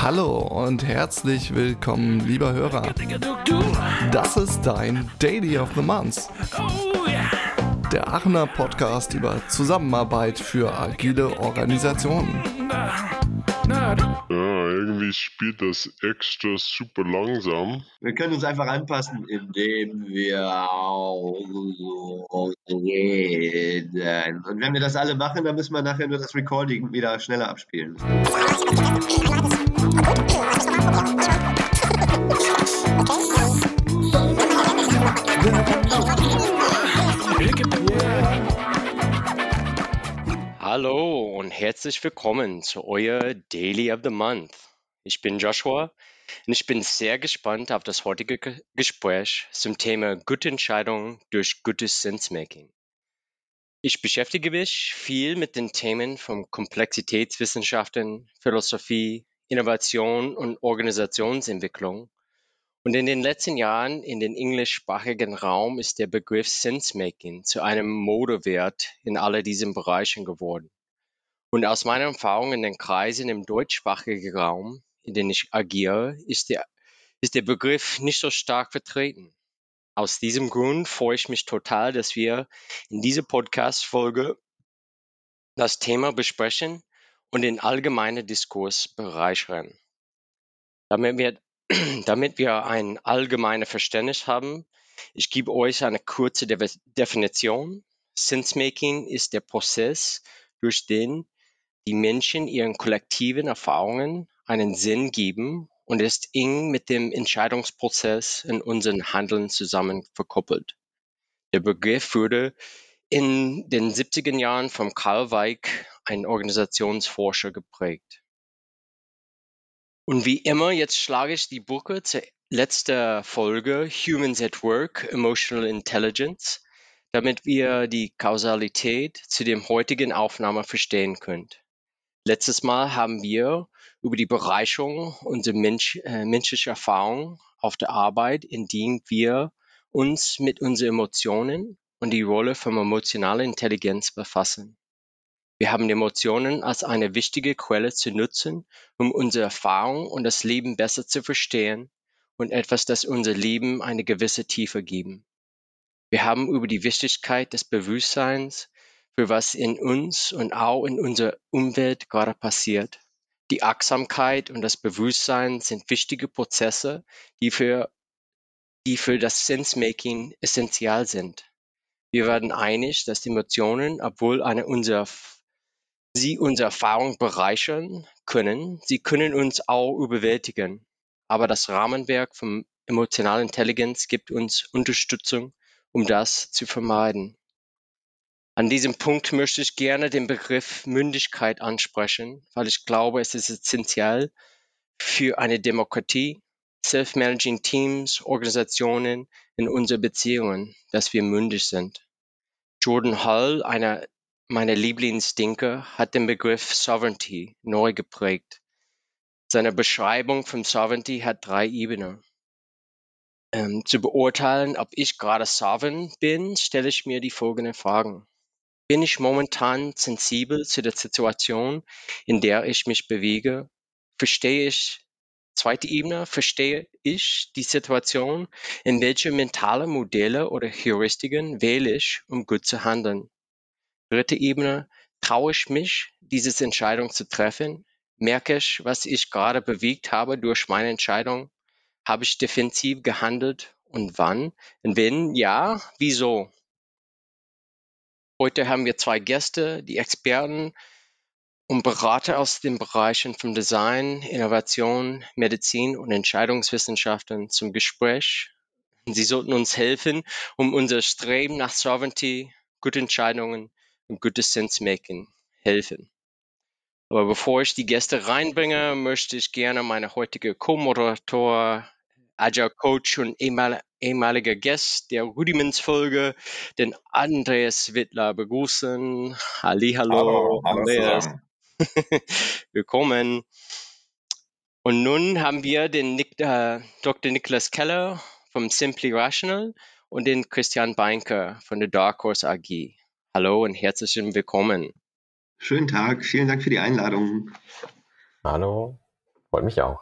Hallo und herzlich willkommen, lieber Hörer. Das ist dein Daily of the Month. Der Aachener Podcast über Zusammenarbeit für agile Organisationen. Ja, irgendwie spielt das extra super langsam. Wir können uns einfach anpassen, indem wir reden. Und wenn wir das alle machen, dann müssen wir nachher nur das Recording wieder schneller abspielen. Hallo und herzlich willkommen zu euer Daily of the Month. Ich bin Joshua und ich bin sehr gespannt auf das heutige Ge- Gespräch zum Thema gute Entscheidungen durch gutes Sensemaking. Ich beschäftige mich viel mit den Themen von Komplexitätswissenschaften, Philosophie, Innovation und Organisationsentwicklung. Und in den letzten Jahren in den englischsprachigen Raum ist der Begriff Sensemaking zu einem Modewert in all diesen Bereichen geworden. Und aus meiner Erfahrung in den Kreisen im deutschsprachigen Raum, in dem ich agiere, ist der, ist der Begriff nicht so stark vertreten. Aus diesem Grund freue ich mich total, dass wir in dieser Podcast-Folge das Thema besprechen und den allgemeinen Diskurs bereichern. Damit wir, damit wir ein allgemeines Verständnis haben, ich gebe euch eine kurze De Definition. Sensemaking ist der Prozess, durch den die Menschen ihren kollektiven Erfahrungen einen Sinn geben und ist eng mit dem Entscheidungsprozess in unserem Handeln zusammen verkoppelt. Der Begriff wurde in den 70er Jahren von Karl Weick, ein Organisationsforscher, geprägt. Und wie immer, jetzt schlage ich die Brücke zur letzten Folge Humans at Work, Emotional Intelligence, damit wir die Kausalität zu dem heutigen Aufnahme verstehen könnt. Letztes Mal haben wir über die Bereicherung unserer Mensch, äh, menschlichen Erfahrung auf der Arbeit, indem wir uns mit unseren Emotionen und die Rolle von emotionaler Intelligenz befassen. Wir haben Emotionen als eine wichtige Quelle zu nutzen, um unsere Erfahrung und das Leben besser zu verstehen und etwas, das unser Leben eine gewisse Tiefe geben. Wir haben über die Wichtigkeit des Bewusstseins für was in uns und auch in unserer Umwelt gerade passiert. Die Achtsamkeit und das Bewusstsein sind wichtige Prozesse, die für, die für das Sensemaking essentiell sind. Wir werden einig, dass Emotionen, obwohl eine unserer, sie unsere Erfahrung bereichern können, sie können uns auch überwältigen. Aber das Rahmenwerk von emotionaler Intelligenz gibt uns Unterstützung, um das zu vermeiden. An diesem Punkt möchte ich gerne den Begriff Mündigkeit ansprechen, weil ich glaube, es ist essentiell für eine Demokratie, self-managing Teams, Organisationen in unseren Beziehungen, dass wir mündig sind. Jordan Hull, einer meiner Lieblingsdenker, hat den Begriff Sovereignty neu geprägt. Seine Beschreibung von Sovereignty hat drei Ebenen. Ähm, zu beurteilen, ob ich gerade sovereign bin, stelle ich mir die folgenden Fragen. Bin ich momentan sensibel zu der Situation, in der ich mich bewege? Verstehe ich, zweite Ebene, verstehe ich die Situation, in welche mentale Modelle oder Heuristiken wähle ich, um gut zu handeln? Dritte Ebene, traue ich mich, diese Entscheidung zu treffen? Merke ich, was ich gerade bewegt habe durch meine Entscheidung? Habe ich defensiv gehandelt und wann? Und wenn ja, wieso? Heute haben wir zwei Gäste, die Experten und Berater aus den Bereichen von Design, Innovation, Medizin und Entscheidungswissenschaften zum Gespräch. Sie sollten uns helfen, um unser Streben nach Sovereignty, gute Entscheidungen gutes Sensemaking helfen. Aber bevor ich die Gäste reinbringe, möchte ich gerne meine heutige Co-Moderator, Agile Coach und ehemal ehemaliger Gast der Rudimentsfolge, den Andreas Wittler begrüßen. Hallihallo, Hallo, hallo Andreas. Willkommen. Und nun haben wir den Nick, äh, Dr. Nicholas Keller vom Simply Rational und den Christian Beinker von der Dark Horse AG. Hallo und herzlich willkommen. Schönen Tag, vielen Dank für die Einladung. Hallo, freut mich auch.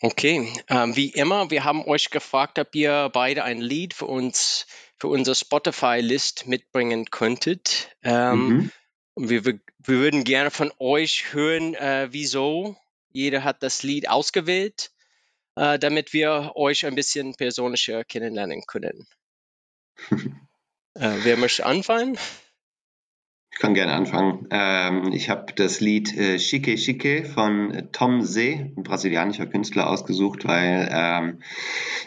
Okay, ähm, wie immer, wir haben euch gefragt, ob ihr beide ein Lied für uns, für unsere Spotify-List mitbringen könntet. Ähm, mhm. Wir, wir, würden gerne von euch hören, äh, wieso. Jeder hat das Lied ausgewählt, äh, damit wir euch ein bisschen persönlicher kennenlernen können. äh, wer möchte anfangen? Ich kann gerne anfangen. Ähm, ich habe das Lied äh, Chique Chique von Tom See, ein brasilianischer Künstler, ausgesucht, weil ähm,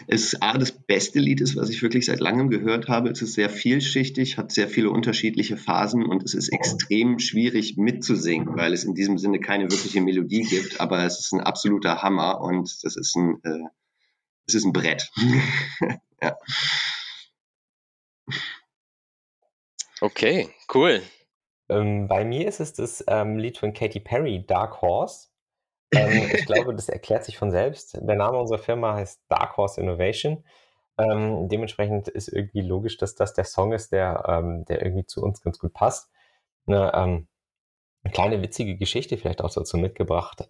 es A, das beste Lied ist, was ich wirklich seit langem gehört habe. Es ist sehr vielschichtig, hat sehr viele unterschiedliche Phasen und es ist extrem schwierig mitzusingen, weil es in diesem Sinne keine wirkliche Melodie gibt, aber es ist ein absoluter Hammer und das ist ein, äh, es ist ein Brett. ja. Okay, cool. Ähm, bei mir ist es das ähm, Lied von Katy Perry, Dark Horse. Ähm, ich glaube, das erklärt sich von selbst. Der Name unserer Firma heißt Dark Horse Innovation. Ähm, dementsprechend ist irgendwie logisch, dass das der Song ist, der, ähm, der irgendwie zu uns ganz gut passt. Eine, ähm, eine kleine witzige Geschichte vielleicht auch dazu mitgebracht.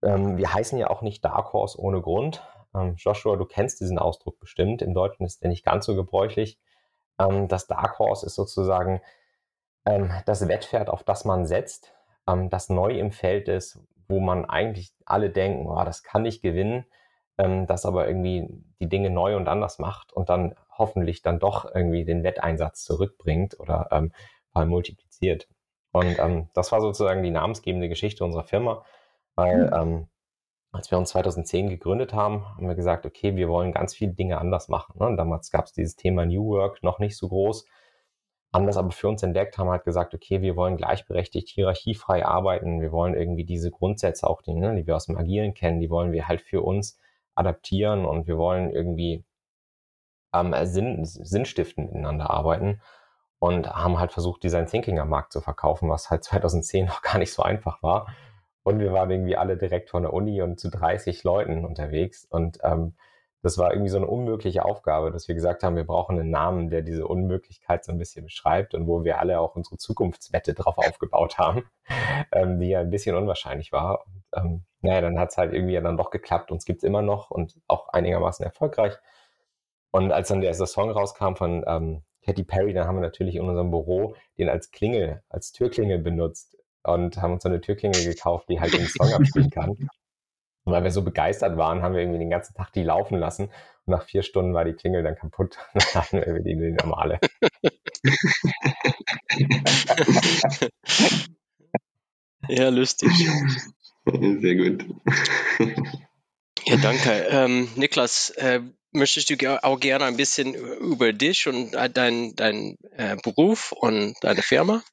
wir heißen ja auch nicht Dark Horse ohne Grund. Joshua, du kennst diesen Ausdruck bestimmt. Im Deutschen ist der nicht ganz so gebräuchlich. Das Dark Horse ist sozusagen ähm, das Wettpferd, auf das man setzt, ähm, das neu im Feld ist, wo man eigentlich alle denken, oh, das kann ich gewinnen, ähm, das aber irgendwie die Dinge neu und anders macht und dann hoffentlich dann doch irgendwie den Wetteinsatz zurückbringt oder ähm, mal multipliziert. Und ähm, das war sozusagen die namensgebende Geschichte unserer Firma, weil mhm. ähm, als wir uns 2010 gegründet haben, haben wir gesagt, okay, wir wollen ganz viele Dinge anders machen. Ne? Und damals gab es dieses Thema New Work noch nicht so groß haben das aber für uns entdeckt, haben halt gesagt, okay, wir wollen gleichberechtigt hierarchiefrei arbeiten, wir wollen irgendwie diese Grundsätze auch, die, ne, die wir aus dem Agilen kennen, die wollen wir halt für uns adaptieren und wir wollen irgendwie ähm, Sinn, sinnstiftend miteinander arbeiten und haben halt versucht, Design Thinking am Markt zu verkaufen, was halt 2010 noch gar nicht so einfach war. Und wir waren irgendwie alle direkt von der Uni und zu 30 Leuten unterwegs und ähm, das war irgendwie so eine unmögliche Aufgabe, dass wir gesagt haben, wir brauchen einen Namen, der diese Unmöglichkeit so ein bisschen beschreibt und wo wir alle auch unsere Zukunftswette drauf aufgebaut haben, ähm, die ja ein bisschen unwahrscheinlich war. Und, ähm, naja, dann hat es halt irgendwie dann doch geklappt. Uns gibt's immer noch und auch einigermaßen erfolgreich. Und als dann der erste Song rauskam von ähm, Katy Perry, dann haben wir natürlich in unserem Büro den als Klingel, als Türklingel benutzt und haben uns so eine Türklingel gekauft, die halt den Song abspielen kann. Und weil wir so begeistert waren, haben wir irgendwie den ganzen Tag die laufen lassen. Und nach vier Stunden war die Klingel dann kaputt. Dann hatten wir irgendwie die normale. ja, lustig. Sehr gut. Ja, danke. Ähm, Niklas, äh, möchtest du auch gerne ein bisschen über dich und deinen dein, äh, Beruf und deine Firma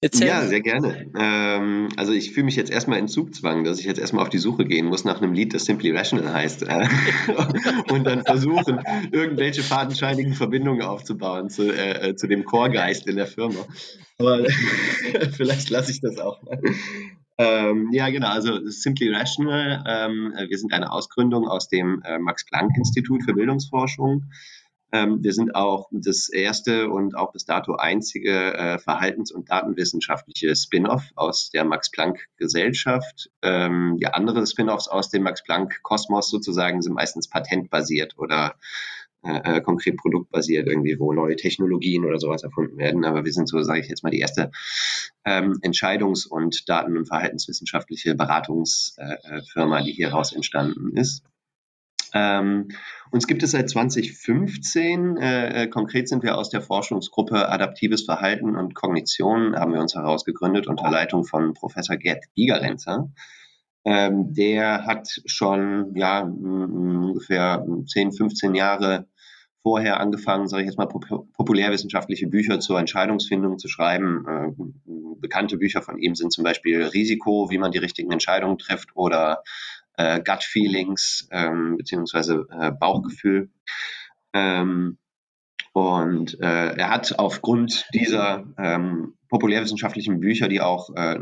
Erzähl ja, sehr gerne. Ähm, also ich fühle mich jetzt erstmal in Zugzwang, dass ich jetzt erstmal auf die Suche gehen muss nach einem Lied, das Simply Rational heißt. Äh, und dann versuchen, irgendwelche fadenscheinigen Verbindungen aufzubauen zu, äh, äh zu dem Chorgeist in der Firma. Aber vielleicht lasse ich das auch mal. Ähm, ja, genau, also Simply Rational. Ähm, wir sind eine Ausgründung aus dem äh, Max-Planck-Institut für Bildungsforschung. Ähm, wir sind auch das erste und auch bis dato einzige äh, verhaltens- und datenwissenschaftliche Spin-off aus der Max-Planck-Gesellschaft. Ähm, die anderen Spin-offs aus dem Max-Planck-Kosmos sozusagen sind meistens patentbasiert oder äh, äh, konkret produktbasiert irgendwie, wo neue Technologien oder sowas erfunden werden. Aber wir sind so, sage ich jetzt mal, die erste ähm, Entscheidungs- und daten- und verhaltenswissenschaftliche Beratungsfirma, äh, die hieraus entstanden ist. Ähm, uns gibt es seit 2015. Äh, äh, konkret sind wir aus der Forschungsgruppe Adaptives Verhalten und Kognition, haben wir uns herausgegründet unter Leitung von Professor Gerd Gigerenzer. Ähm, der hat schon ja, ungefähr 10, 15 Jahre vorher angefangen, sage ich jetzt mal, populärwissenschaftliche Bücher zur Entscheidungsfindung zu schreiben. Äh, bekannte Bücher von ihm sind zum Beispiel Risiko, wie man die richtigen Entscheidungen trifft oder äh, Gut Feelings ähm, beziehungsweise äh, Bauchgefühl. Ähm, und äh, er hat aufgrund dieser ähm, populärwissenschaftlichen Bücher, die auch äh,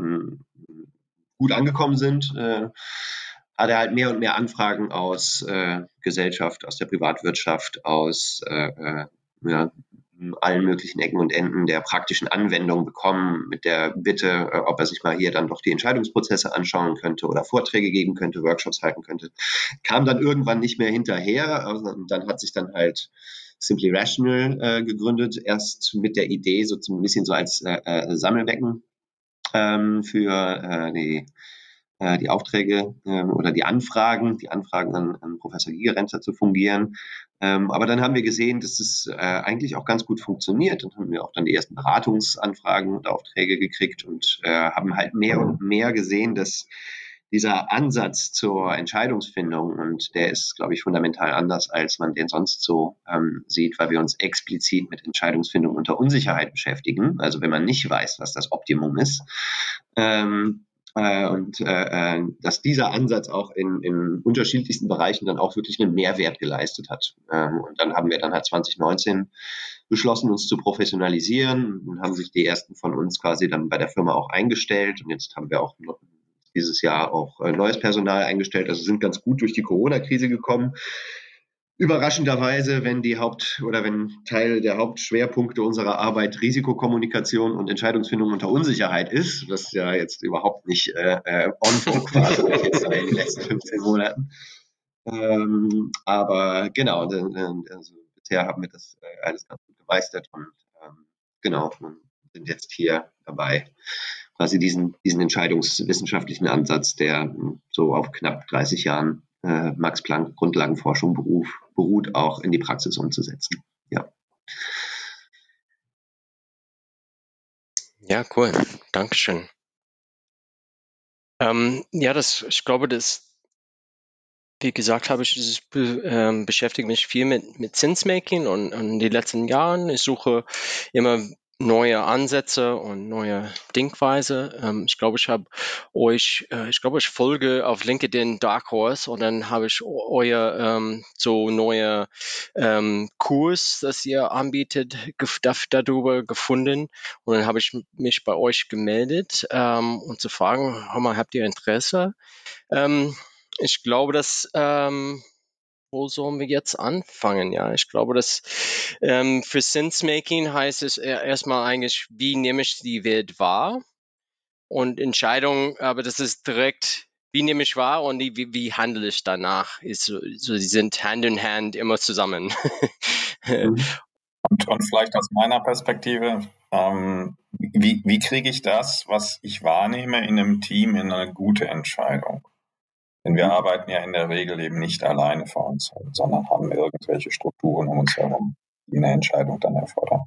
gut angekommen sind, äh, hat er halt mehr und mehr Anfragen aus äh, Gesellschaft, aus der Privatwirtschaft, aus äh, äh, ja, allen möglichen Ecken und Enden der praktischen Anwendung bekommen, mit der Bitte, äh, ob er sich mal hier dann doch die Entscheidungsprozesse anschauen könnte oder Vorträge geben könnte, Workshops halten könnte. Kam dann irgendwann nicht mehr hinterher also, dann hat sich dann halt Simply Rational äh, gegründet, erst mit der Idee, so ein bisschen so als äh, äh, Sammelbecken ähm, für äh, die äh, die Aufträge ähm, oder die Anfragen, die Anfragen an, an Professor Gigerenzer zu fungieren. Ähm, aber dann haben wir gesehen, dass es äh, eigentlich auch ganz gut funktioniert und haben wir auch dann die ersten Beratungsanfragen und Aufträge gekriegt und äh, haben halt mehr und mehr gesehen, dass dieser Ansatz zur Entscheidungsfindung und der ist, glaube ich, fundamental anders, als man den sonst so ähm, sieht, weil wir uns explizit mit Entscheidungsfindung unter Unsicherheit beschäftigen. Also wenn man nicht weiß, was das Optimum ist. Ähm, äh, und äh, äh, dass dieser Ansatz auch in, in unterschiedlichsten Bereichen dann auch wirklich einen Mehrwert geleistet hat. Ähm, und dann haben wir dann halt 2019 beschlossen, uns zu professionalisieren und haben sich die ersten von uns quasi dann bei der Firma auch eingestellt. Und jetzt haben wir auch dieses Jahr auch äh, neues Personal eingestellt. Also sind ganz gut durch die Corona-Krise gekommen überraschenderweise, wenn die Haupt- oder wenn Teil der Hauptschwerpunkte unserer Arbeit Risikokommunikation und Entscheidungsfindung unter Unsicherheit ist, was ja jetzt überhaupt nicht äh, äh on vogue war, so jetzt in den letzten 15 Monaten. Ähm, aber genau, also bisher haben wir das äh, alles ganz gut gemeistert und ähm, genau, sind jetzt hier dabei, quasi diesen, diesen entscheidungswissenschaftlichen Ansatz, der so auf knapp 30 Jahren äh, Max Planck Grundlagenforschung beruf, beruht, auch in die Praxis umzusetzen. Ja. Ja, cool. Dankeschön. Ähm, ja, das, ich glaube, das, wie gesagt habe ich, dieses, ähm, beschäftige mich viel mit, mit Zinsmaking und, und in den letzten Jahren. Ich suche immer neue Ansätze und neue Denkweise. Ähm, ich glaube, ich habe euch, äh, ich glaube, ich folge auf LinkedIn Dark Horse und dann habe ich euer ähm, so neue ähm, Kurs, das ihr anbietet, darüber gefunden und dann habe ich mich bei euch gemeldet ähm, und zu fragen, habt ihr Interesse? Ähm, ich glaube, dass ähm, wo sollen wir jetzt anfangen? Ja, ich glaube, dass ähm, für Sense-Making heißt es erstmal eigentlich, wie nehme ich die Welt wahr? Und Entscheidung, aber das ist direkt, wie nehme ich wahr und wie, wie handle ich danach? Ist so, so, die sind Hand in Hand immer zusammen. Mhm. und, und vielleicht aus meiner Perspektive, ähm, wie, wie kriege ich das, was ich wahrnehme in einem Team, in eine gute Entscheidung? Denn wir arbeiten ja in der Regel eben nicht alleine vor uns, sondern haben irgendwelche Strukturen um uns herum, die eine Entscheidung dann erfordern.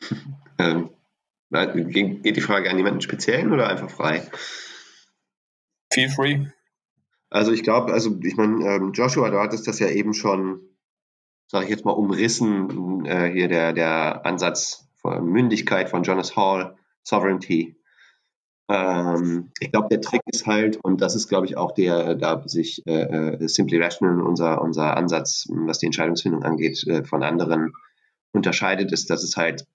Ähm, geht die Frage an jemanden speziellen oder einfach frei? Feel free. Also ich glaube, also ich meine, ähm, Joshua, du hattest das ja eben schon, sage ich jetzt mal, umrissen, äh, hier der, der Ansatz von Mündigkeit von Jonas Hall, Sovereignty. Ähm, ich glaube, der Trick ist halt, und das ist, glaube ich, auch der, da sich äh, äh, Simply Rational, unser, unser Ansatz, was die Entscheidungsfindung angeht, äh, von anderen unterscheidet, ist, dass es halt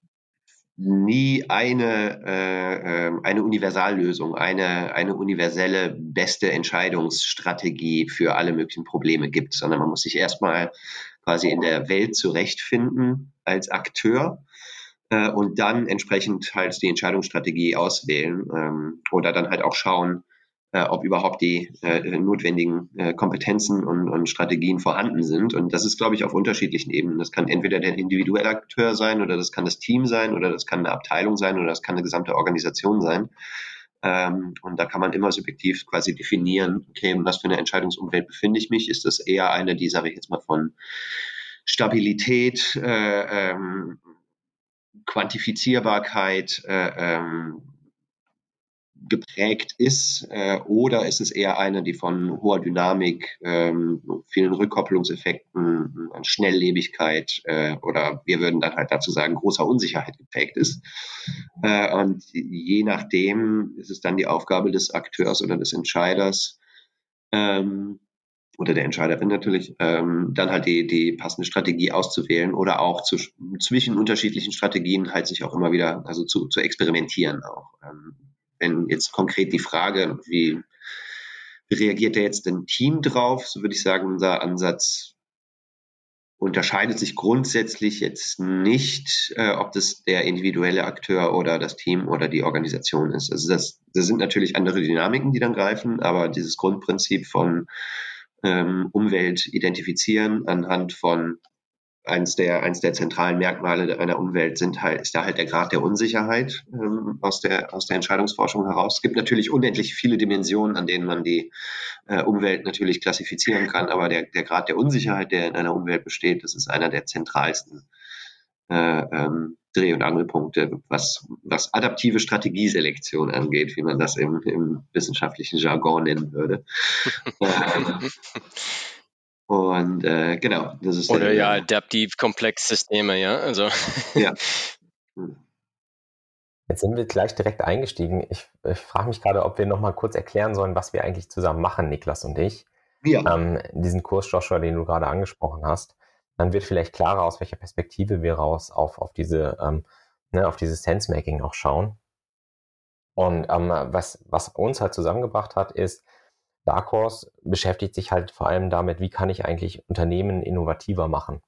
nie eine, äh, ähm, eine Universallösung, eine, eine universelle beste Entscheidungsstrategie für alle möglichen Probleme gibt, sondern man muss sich erstmal quasi in der Welt zurechtfinden als Akteur äh, und dann entsprechend halt die Entscheidungsstrategie auswählen ähm, oder dann halt auch schauen, äh, ob überhaupt die äh, notwendigen äh, Kompetenzen und, und, Strategien vorhanden sind. Und das ist, glaube ich, auf unterschiedlichen Ebenen. Das kann entweder der individuelle Akteur sein oder das kann das Team sein oder das kann eine Abteilung sein oder das kann eine gesamte Organisation sein. Ähm, und da kann man immer subjektiv quasi definieren, okay, in was für eine Entscheidungsumwelt befinde ich mich? Ist das eher eine, die, sage ich jetzt mal, von Stabilität, äh, ähm, Quantifizierbarkeit äh, ähm, geprägt ist äh, oder ist es eher eine, die von hoher Dynamik, ähm, vielen Rückkopplungseffekten, Schnelllebigkeit äh, oder wir würden dann halt dazu sagen, großer Unsicherheit geprägt ist. Äh, und je nachdem ist es dann die Aufgabe des Akteurs oder des Entscheiders, ähm, oder der Entscheiderin natürlich, ähm, dann halt die, die passende Strategie auszuwählen oder auch zu, zwischen unterschiedlichen Strategien halt sich auch immer wieder, also zu, zu experimentieren auch. Ähm, wenn jetzt konkret die Frage, wie, wie reagiert da jetzt ein Team drauf, so würde ich sagen, unser Ansatz unterscheidet sich grundsätzlich jetzt nicht, äh, ob das der individuelle Akteur oder das Team oder die Organisation ist. Also das, das sind natürlich andere Dynamiken, die dann greifen, aber dieses Grundprinzip von ähm, Umwelt identifizieren anhand von eins der, eins der zentralen Merkmale einer Umwelt sind halt, ist da halt der Grad der Unsicherheit ähm, aus, der, aus der Entscheidungsforschung heraus. Es gibt natürlich unendlich viele Dimensionen, an denen man die äh, Umwelt natürlich klassifizieren kann, aber der, der Grad der Unsicherheit, der in einer Umwelt besteht, das ist einer der zentralsten äh, ähm, Dreh- und Angelpunkte, was, was adaptive Strategieselektion angeht, wie man das im, im wissenschaftlichen Jargon nennen würde. ähm, und äh, genau, das ist Oder ja, adaptiv komplex Systeme, ja. Also. Ja. Hm. Jetzt sind wir gleich direkt eingestiegen. Ich, ich frage mich gerade, ob wir noch mal kurz erklären sollen, was wir eigentlich zusammen machen, Niklas und ich. Ja. Ähm, diesen Kurs, Joshua, den du gerade angesprochen hast. Dann wird vielleicht klarer, aus welcher Perspektive wir raus auf, auf diese, ähm, ne, auf dieses Sense-Making auch schauen. Und ähm, was, was uns halt zusammengebracht hat, ist, Dark Horse beschäftigt sich halt vor allem damit, wie kann ich eigentlich Unternehmen innovativer machen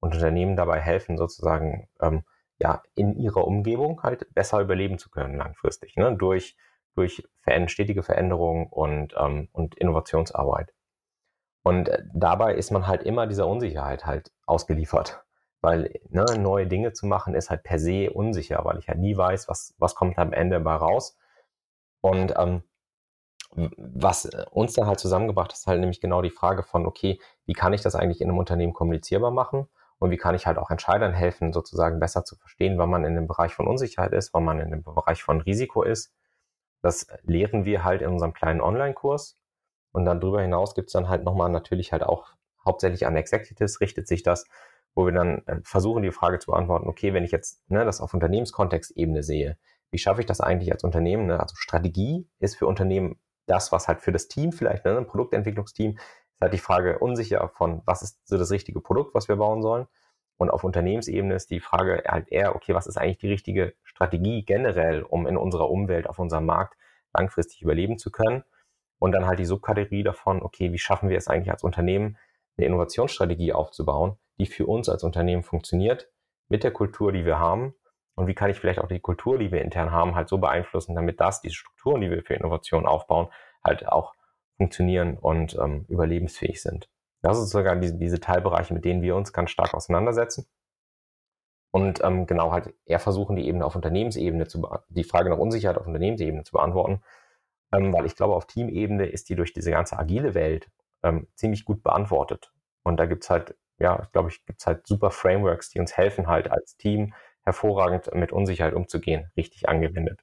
und Unternehmen dabei helfen, sozusagen ähm, ja in ihrer Umgebung halt besser überleben zu können langfristig, ne? durch durch stetige Veränderung und ähm, und Innovationsarbeit. Und äh, dabei ist man halt immer dieser Unsicherheit halt ausgeliefert, weil ne, neue Dinge zu machen ist halt per se unsicher, weil ich halt nie weiß, was was kommt am Ende bei raus. Und ähm, was äh, uns dann halt zusammengebracht hat, ist halt nämlich genau die Frage von, okay, wie kann ich das eigentlich in einem Unternehmen kommunizierbar machen? Und wie kann ich halt auch Entscheidern helfen, sozusagen besser zu verstehen, wann man in dem Bereich von Unsicherheit ist, wann man in dem Bereich von Risiko ist. Das lehren wir halt in unserem kleinen Online-Kurs. Und dann darüber hinaus gibt's dann halt nochmal natürlich halt auch hauptsächlich an Executives richtet sich das, wo wir dann äh, versuchen, die Frage zu beantworten, okay, wenn ich jetzt ne, das auf Unternehmenskontextebene sehe, wie schaffe ich das eigentlich als Unternehmen? Ne? Also Strategie ist für Unternehmen das, was halt für das Team vielleicht, ne, ein Produktentwicklungsteam, ist halt die Frage unsicher von, was ist so das richtige Produkt, was wir bauen sollen. Und auf Unternehmensebene ist die Frage halt eher, okay, was ist eigentlich die richtige Strategie generell, um in unserer Umwelt, auf unserem Markt langfristig überleben zu können. Und dann halt die Subkategorie davon, okay, wie schaffen wir es eigentlich als Unternehmen, eine Innovationsstrategie aufzubauen, die für uns als Unternehmen funktioniert, mit der Kultur, die wir haben und wie kann ich vielleicht auch die Kultur, die wir intern haben, halt so beeinflussen, damit das, diese Strukturen, die wir für Innovation aufbauen, halt auch funktionieren und ähm, überlebensfähig sind. Das ist sogar diese, diese Teilbereiche, mit denen wir uns ganz stark auseinandersetzen. Und ähm, genau halt eher versuchen, die Ebene auf Unternehmensebene zu die Frage nach Unsicherheit auf Unternehmensebene zu beantworten. Ähm, weil ich glaube, auf Teamebene ist die durch diese ganze agile Welt ähm, ziemlich gut beantwortet. Und da gibt's halt, ja, glaube ich, gibt's halt super Frameworks, die uns helfen, halt als Team hervorragend mit Unsicherheit umzugehen, richtig angewendet.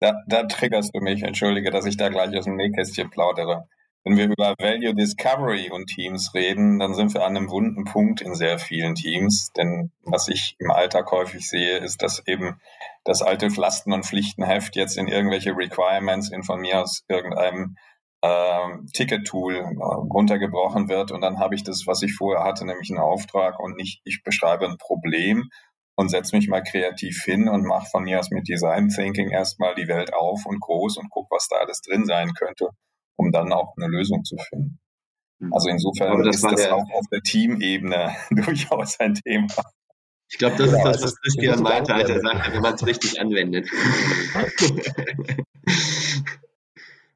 Da, da triggerst du mich, entschuldige, dass ich da gleich aus dem Nähkästchen plaudere. Wenn wir über Value Discovery und Teams reden, dann sind wir an einem wunden Punkt in sehr vielen Teams. Denn was ich im Alltag häufig sehe, ist, dass eben das alte Lasten- und Pflichtenheft jetzt in irgendwelche Requirements in von mir aus irgendeinem äh, Ticket-Tool äh, runtergebrochen wird und dann habe ich das, was ich vorher hatte, nämlich einen Auftrag und nicht, ich beschreibe ein Problem und setze mich mal kreativ hin und mache von mir aus mit Design Thinking erstmal die Welt auf und groß und gucke, was da alles drin sein könnte, um dann auch eine Lösung zu finden. Mhm. Also insofern das ist das der, auch auf der Teamebene durchaus ein Thema. Ich glaube, das genau, ist das, was Christian meinte, als er sagte, wenn man es richtig anwendet.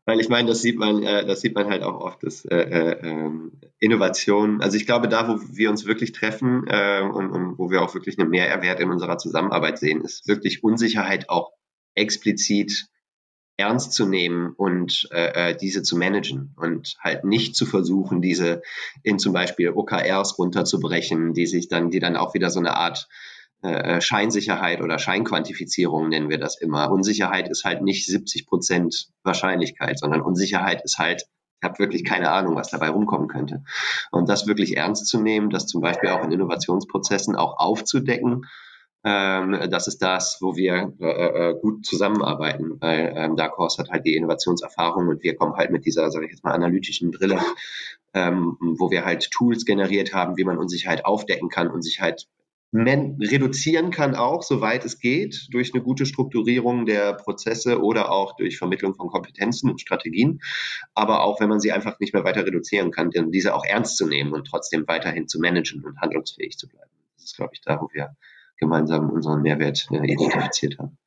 Weil ich meine, das sieht man, äh, das sieht man halt auch oft, dass äh, äh, ähm, Innovation, also ich glaube, da, wo wir uns wirklich treffen äh, und, und wo wir auch wirklich einen Mehrwert in unserer Zusammenarbeit sehen, ist wirklich Unsicherheit auch explizit ernst zu nehmen und äh, äh diese zu managen und halt nicht zu versuchen, diese in zum Beispiel OKRs runterzubrechen, die sich dann, die dann auch wieder so eine Art äh, äh, Scheinsicherheit oder Scheinquantifizierung nennen wir das immer. Unsicherheit ist halt nicht 70 Prozent Wahrscheinlichkeit, sondern Unsicherheit ist halt, ich habe wirklich keine Ahnung, was dabei rumkommen könnte. Und das wirklich ernst zu nehmen, das zum Beispiel auch in Innovationsprozessen auch aufzudecken, das ist das, wo wir äh, äh, gut zusammenarbeiten, weil ähm, Dark Horse hat halt die Innovationserfahrung und wir kommen halt mit dieser, sage ich jetzt mal, analytischen Brille, ähm, wo wir halt Tools generiert haben, wie man Unsicherheit aufdecken kann, Unsicherheit reduzieren kann auch, soweit es geht, durch eine gute Strukturierung der Prozesse oder auch durch Vermittlung von Kompetenzen und Strategien. Aber auch wenn man sie einfach nicht mehr weiter reduzieren kann, diese auch ernst zu nehmen und trotzdem weiterhin zu managen und handlungsfähig zu bleiben. Das ist, glaube ich, da, wo wir gemeinsam unseren Mehrwert äh, identifiziert haben.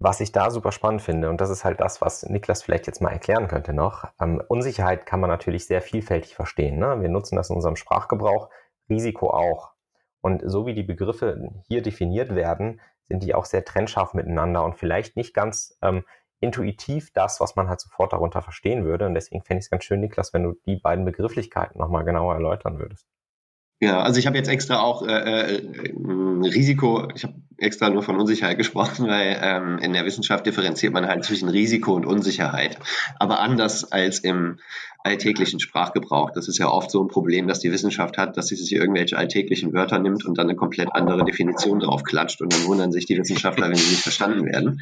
Was ich da super spannend finde, und das ist halt das, was Niklas vielleicht jetzt mal erklären könnte noch, ähm, Unsicherheit kann man natürlich sehr vielfältig verstehen. Ne? Wir nutzen das in unserem Sprachgebrauch, Risiko auch. Und so wie die Begriffe hier definiert werden, sind die auch sehr trennscharf miteinander und vielleicht nicht ganz ähm, intuitiv das, was man halt sofort darunter verstehen würde. Und deswegen fände ich es ganz schön, Niklas, wenn du die beiden Begrifflichkeiten nochmal genauer erläutern würdest. Ja, also ich habe jetzt extra auch äh, äh, Risiko, ich habe extra nur von Unsicherheit gesprochen, weil ähm, in der Wissenschaft differenziert man halt zwischen Risiko und Unsicherheit, aber anders als im alltäglichen Sprachgebrauch. Das ist ja oft so ein Problem, dass die Wissenschaft hat, dass sie sich irgendwelche alltäglichen Wörter nimmt und dann eine komplett andere Definition drauf klatscht und dann wundern sich die Wissenschaftler, wenn sie nicht verstanden werden.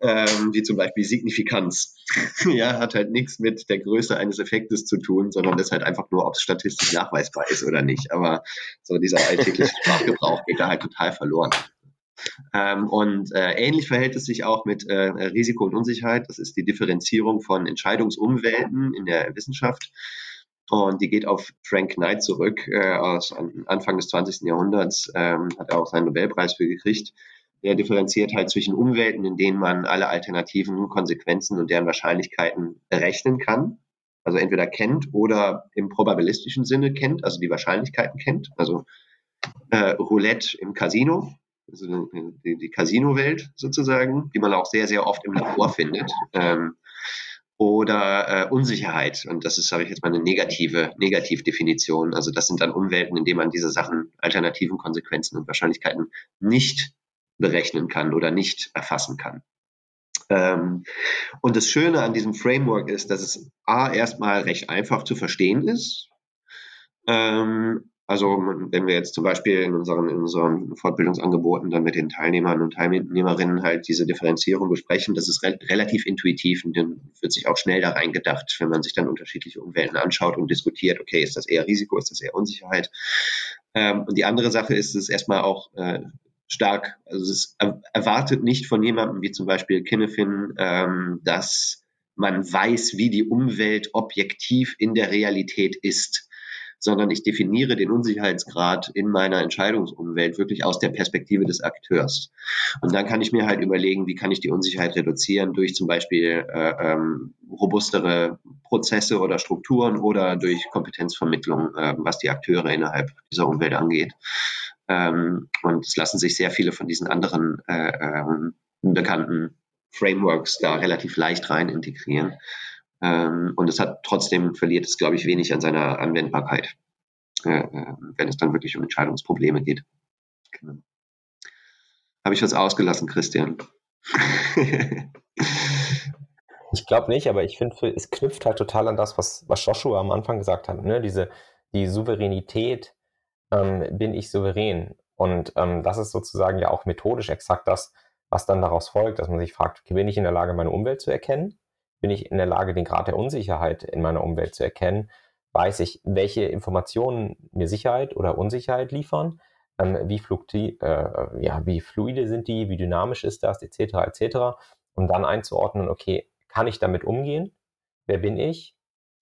Ähm, wie zum Beispiel Signifikanz. ja, hat halt nichts mit der Größe eines Effektes zu tun, sondern ist halt einfach nur, ob es statistisch nachweisbar ist oder nicht. Aber so dieser alltägliche Sprachgebrauch geht da halt total verloren. Ähm, und äh, ähnlich verhält es sich auch mit äh, Risiko und Unsicherheit. Das ist die Differenzierung von Entscheidungsumwelten in der Wissenschaft. Und die geht auf Frank Knight zurück, äh, aus Anfang des 20. Jahrhunderts, ähm, hat er auch seinen Nobelpreis für gekriegt. Der differenziert halt zwischen Umwelten, in denen man alle alternativen Konsequenzen und deren Wahrscheinlichkeiten berechnen kann. Also entweder kennt oder im probabilistischen Sinne kennt, also die Wahrscheinlichkeiten kennt. Also äh, Roulette im Casino also die, die Casino-Welt sozusagen, die man auch sehr, sehr oft im Labor findet. Ähm, oder äh, Unsicherheit. Und das ist, sage ich jetzt mal, eine negative Negativdefinition. Also das sind dann Umwelten, in denen man diese Sachen, alternativen Konsequenzen und Wahrscheinlichkeiten nicht berechnen kann oder nicht erfassen kann. Ähm, und das Schöne an diesem Framework ist, dass es A erstmal recht einfach zu verstehen ist. Ähm, also wenn wir jetzt zum Beispiel in unseren, in unseren Fortbildungsangeboten dann mit den Teilnehmern und Teilnehmerinnen halt diese Differenzierung besprechen, das ist re relativ intuitiv und dann wird sich auch schnell da reingedacht, wenn man sich dann unterschiedliche Umwelten anschaut und diskutiert, okay, ist das eher Risiko, ist das eher Unsicherheit? Ähm, und die andere Sache ist es erstmal auch äh, stark, also es erwartet nicht von jemandem wie zum Beispiel Kinnefin, ähm, dass man weiß, wie die Umwelt objektiv in der Realität ist sondern ich definiere den Unsicherheitsgrad in meiner Entscheidungsumwelt wirklich aus der Perspektive des Akteurs. Und dann kann ich mir halt überlegen, wie kann ich die Unsicherheit reduzieren durch zum Beispiel äh, ähm, robustere Prozesse oder Strukturen oder durch Kompetenzvermittlung, äh, was die Akteure innerhalb dieser Umwelt angeht. Ähm, und es lassen sich sehr viele von diesen anderen äh, ähm, bekannten Frameworks da relativ leicht rein integrieren. Ähm, und es hat trotzdem verliert es, glaube ich, wenig an seiner Anwendbarkeit, äh, äh, wenn es dann wirklich um Entscheidungsprobleme geht. Genau. Habe ich was ausgelassen, Christian? ich glaube nicht, aber ich finde, es knüpft halt total an das, was, was Joshua am Anfang gesagt hat. Ne? Diese, die Souveränität, ähm, bin ich souverän. Und ähm, das ist sozusagen ja auch methodisch exakt das, was dann daraus folgt, dass man sich fragt, bin ich in der Lage, meine Umwelt zu erkennen? Bin ich in der Lage, den Grad der Unsicherheit in meiner Umwelt zu erkennen? Weiß ich, welche Informationen mir Sicherheit oder Unsicherheit liefern? Ähm, wie, flukti äh, ja, wie fluide sind die? Wie dynamisch ist das? Etc. etc. Um dann einzuordnen, okay, kann ich damit umgehen? Wer bin ich?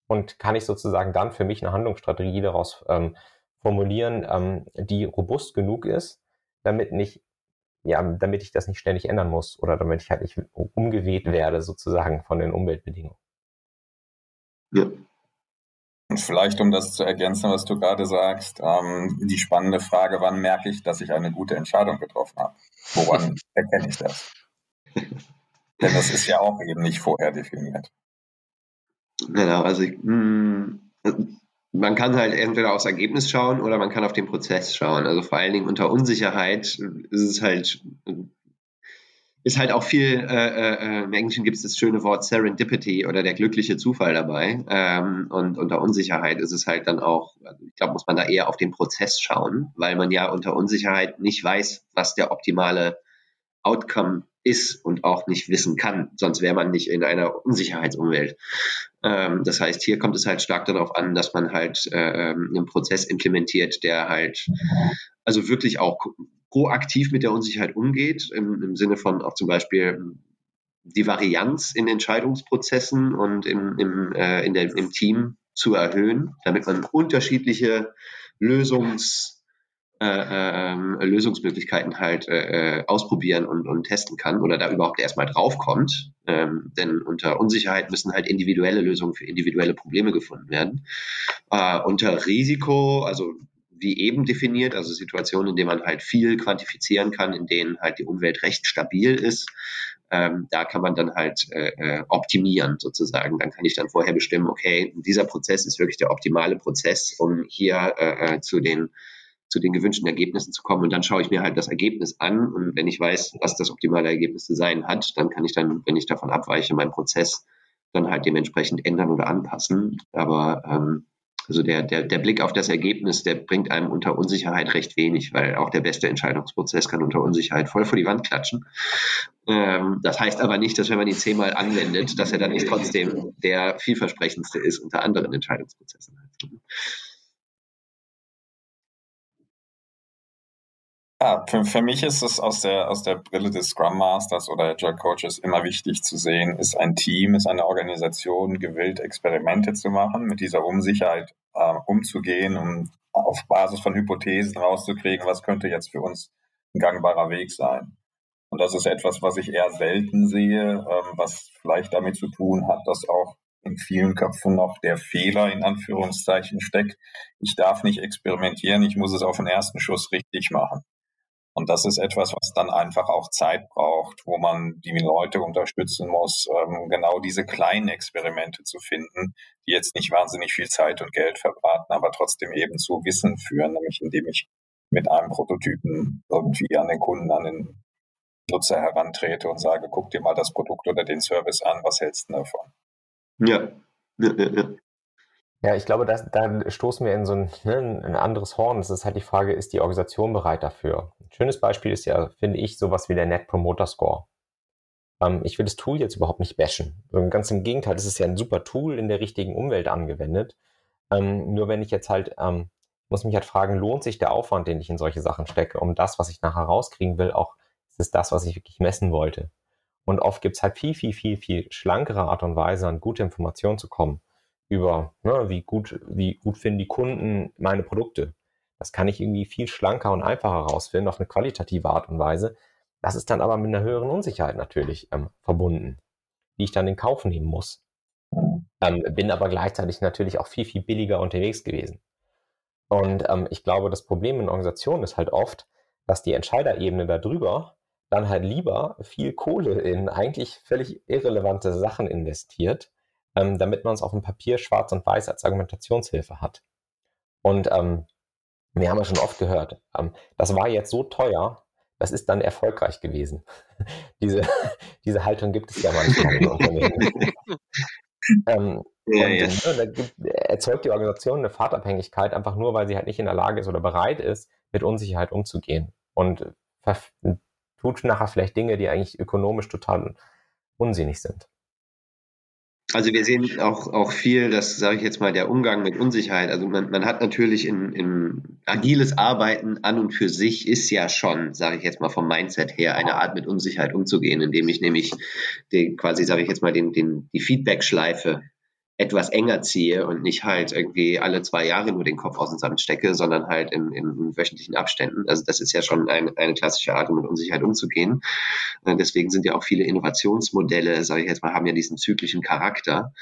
Und kann ich sozusagen dann für mich eine Handlungsstrategie daraus ähm, formulieren, ähm, die robust genug ist, damit nicht ja, damit ich das nicht ständig ändern muss oder damit ich halt nicht umgeweht werde sozusagen von den Umweltbedingungen. Ja. Und vielleicht, um das zu ergänzen, was du gerade sagst, ähm, die spannende Frage, wann merke ich, dass ich eine gute Entscheidung getroffen habe? Woran erkenne ich das? Denn das ist ja auch eben nicht vorher definiert. Genau, also ich, mh, hm, man kann halt entweder aufs Ergebnis schauen oder man kann auf den Prozess schauen. Also vor allen Dingen unter Unsicherheit ist es halt, ist halt auch viel, äh, äh, im Englischen gibt es das schöne Wort Serendipity oder der glückliche Zufall dabei. Ähm, und unter Unsicherheit ist es halt dann auch, also ich glaube, muss man da eher auf den Prozess schauen, weil man ja unter Unsicherheit nicht weiß, was der optimale Outcome ist und auch nicht wissen kann. Sonst wäre man nicht in einer Unsicherheitsumwelt. Ähm, das heißt, hier kommt es halt stark darauf an, dass man halt äh, ähm, einen Prozess implementiert, der halt also wirklich auch proaktiv mit der Unsicherheit umgeht, im, im Sinne von auch zum Beispiel die Varianz in Entscheidungsprozessen und im, im, äh, in der, im Team zu erhöhen, damit man unterschiedliche Lösungs- äh, äh, Lösungsmöglichkeiten halt äh, äh, ausprobieren und, und testen kann oder da überhaupt erstmal draufkommt. Ähm, denn unter Unsicherheit müssen halt individuelle Lösungen für individuelle Probleme gefunden werden. Äh, unter Risiko, also wie eben definiert, also Situationen, in denen man halt viel quantifizieren kann, in denen halt die Umwelt recht stabil ist, ähm, da kann man dann halt äh, äh, optimieren sozusagen. Dann kann ich dann vorher bestimmen, okay, dieser Prozess ist wirklich der optimale Prozess, um hier äh, äh zu den zu den gewünschten Ergebnissen zu kommen. Und dann schaue ich mir halt das Ergebnis an. Und wenn ich weiß, was das optimale Ergebnis zu sein hat, dann kann ich dann, wenn ich davon abweiche, meinen Prozess dann halt dementsprechend ändern oder anpassen. Aber ähm, also der, der, der Blick auf das Ergebnis, der bringt einem unter Unsicherheit recht wenig, weil auch der beste Entscheidungsprozess kann unter Unsicherheit voll vor die Wand klatschen. Ähm, das heißt aber nicht, dass wenn man ihn zehnmal anwendet, dass er dann nicht trotzdem der vielversprechendste ist unter anderen Entscheidungsprozessen. Ja, für, für mich ist es aus der, aus der Brille des Scrum Masters oder Agile Coaches immer wichtig zu sehen, ist ein Team, ist eine Organisation gewillt, Experimente zu machen, mit dieser Unsicherheit äh, umzugehen, um auf Basis von Hypothesen rauszukriegen, was könnte jetzt für uns ein gangbarer Weg sein. Und das ist etwas, was ich eher selten sehe, ähm, was vielleicht damit zu tun hat, dass auch in vielen Köpfen noch der Fehler in Anführungszeichen steckt. Ich darf nicht experimentieren, ich muss es auf den ersten Schuss richtig machen. Und das ist etwas, was dann einfach auch Zeit braucht, wo man die Leute unterstützen muss, ähm, genau diese kleinen Experimente zu finden, die jetzt nicht wahnsinnig viel Zeit und Geld verbraten, aber trotzdem eben zu Wissen führen, nämlich indem ich mit einem Prototypen irgendwie an den Kunden, an den Nutzer herantrete und sage, guck dir mal das Produkt oder den Service an, was hältst du davon? Ja, ja, ja, ja. Ja, ich glaube, das, da stoßen wir in so ein, ne, ein anderes Horn. Es ist halt die Frage, ist die Organisation bereit dafür? Ein schönes Beispiel ist ja, finde ich, sowas wie der Net Promoter Score. Ähm, ich will das Tool jetzt überhaupt nicht bashen. Ganz im Gegenteil, es ist ja ein super Tool in der richtigen Umwelt angewendet. Ähm, nur wenn ich jetzt halt, ähm, muss mich halt fragen, lohnt sich der Aufwand, den ich in solche Sachen stecke, um das, was ich nachher rauskriegen will, auch ist es das, was ich wirklich messen wollte. Und oft gibt es halt viel, viel, viel, viel schlankere Art und Weise, an gute Informationen zu kommen über, ne, wie gut, wie gut finden die Kunden meine Produkte. Das kann ich irgendwie viel schlanker und einfacher rausfinden, auf eine qualitative Art und Weise. Das ist dann aber mit einer höheren Unsicherheit natürlich ähm, verbunden, die ich dann in Kauf nehmen muss. Ähm, bin aber gleichzeitig natürlich auch viel, viel billiger unterwegs gewesen. Und ähm, ich glaube, das Problem in Organisationen ist halt oft, dass die Entscheiderebene darüber dann halt lieber viel Kohle in eigentlich völlig irrelevante Sachen investiert, ähm, damit man es auf dem Papier schwarz und weiß als Argumentationshilfe hat. Und ähm, wir haben ja schon oft gehört, ähm, das war jetzt so teuer, das ist dann erfolgreich gewesen. diese, diese Haltung gibt es ja manchmal in Unternehmen. ähm, ja, und ja. Ne, da gibt, erzeugt die Organisation eine Fahrtabhängigkeit, einfach nur, weil sie halt nicht in der Lage ist oder bereit ist, mit Unsicherheit umzugehen. Und tut nachher vielleicht Dinge, die eigentlich ökonomisch total unsinnig sind. Also wir sehen auch, auch viel, das sage ich jetzt mal, der Umgang mit Unsicherheit. Also man, man hat natürlich in, in agiles Arbeiten an und für sich ist ja schon, sage ich jetzt mal vom Mindset her, eine Art mit Unsicherheit umzugehen, indem ich nämlich den, quasi, sage ich jetzt mal, den, den, die Feedback-Schleife etwas enger ziehe und nicht halt irgendwie alle zwei Jahre nur den Kopf aus dem Sand stecke, sondern halt in, in wöchentlichen Abständen. Also das ist ja schon eine, eine klassische Art, mit Unsicherheit umzugehen. Äh, deswegen sind ja auch viele Innovationsmodelle, sage ich jetzt mal, haben ja diesen zyklischen Charakter.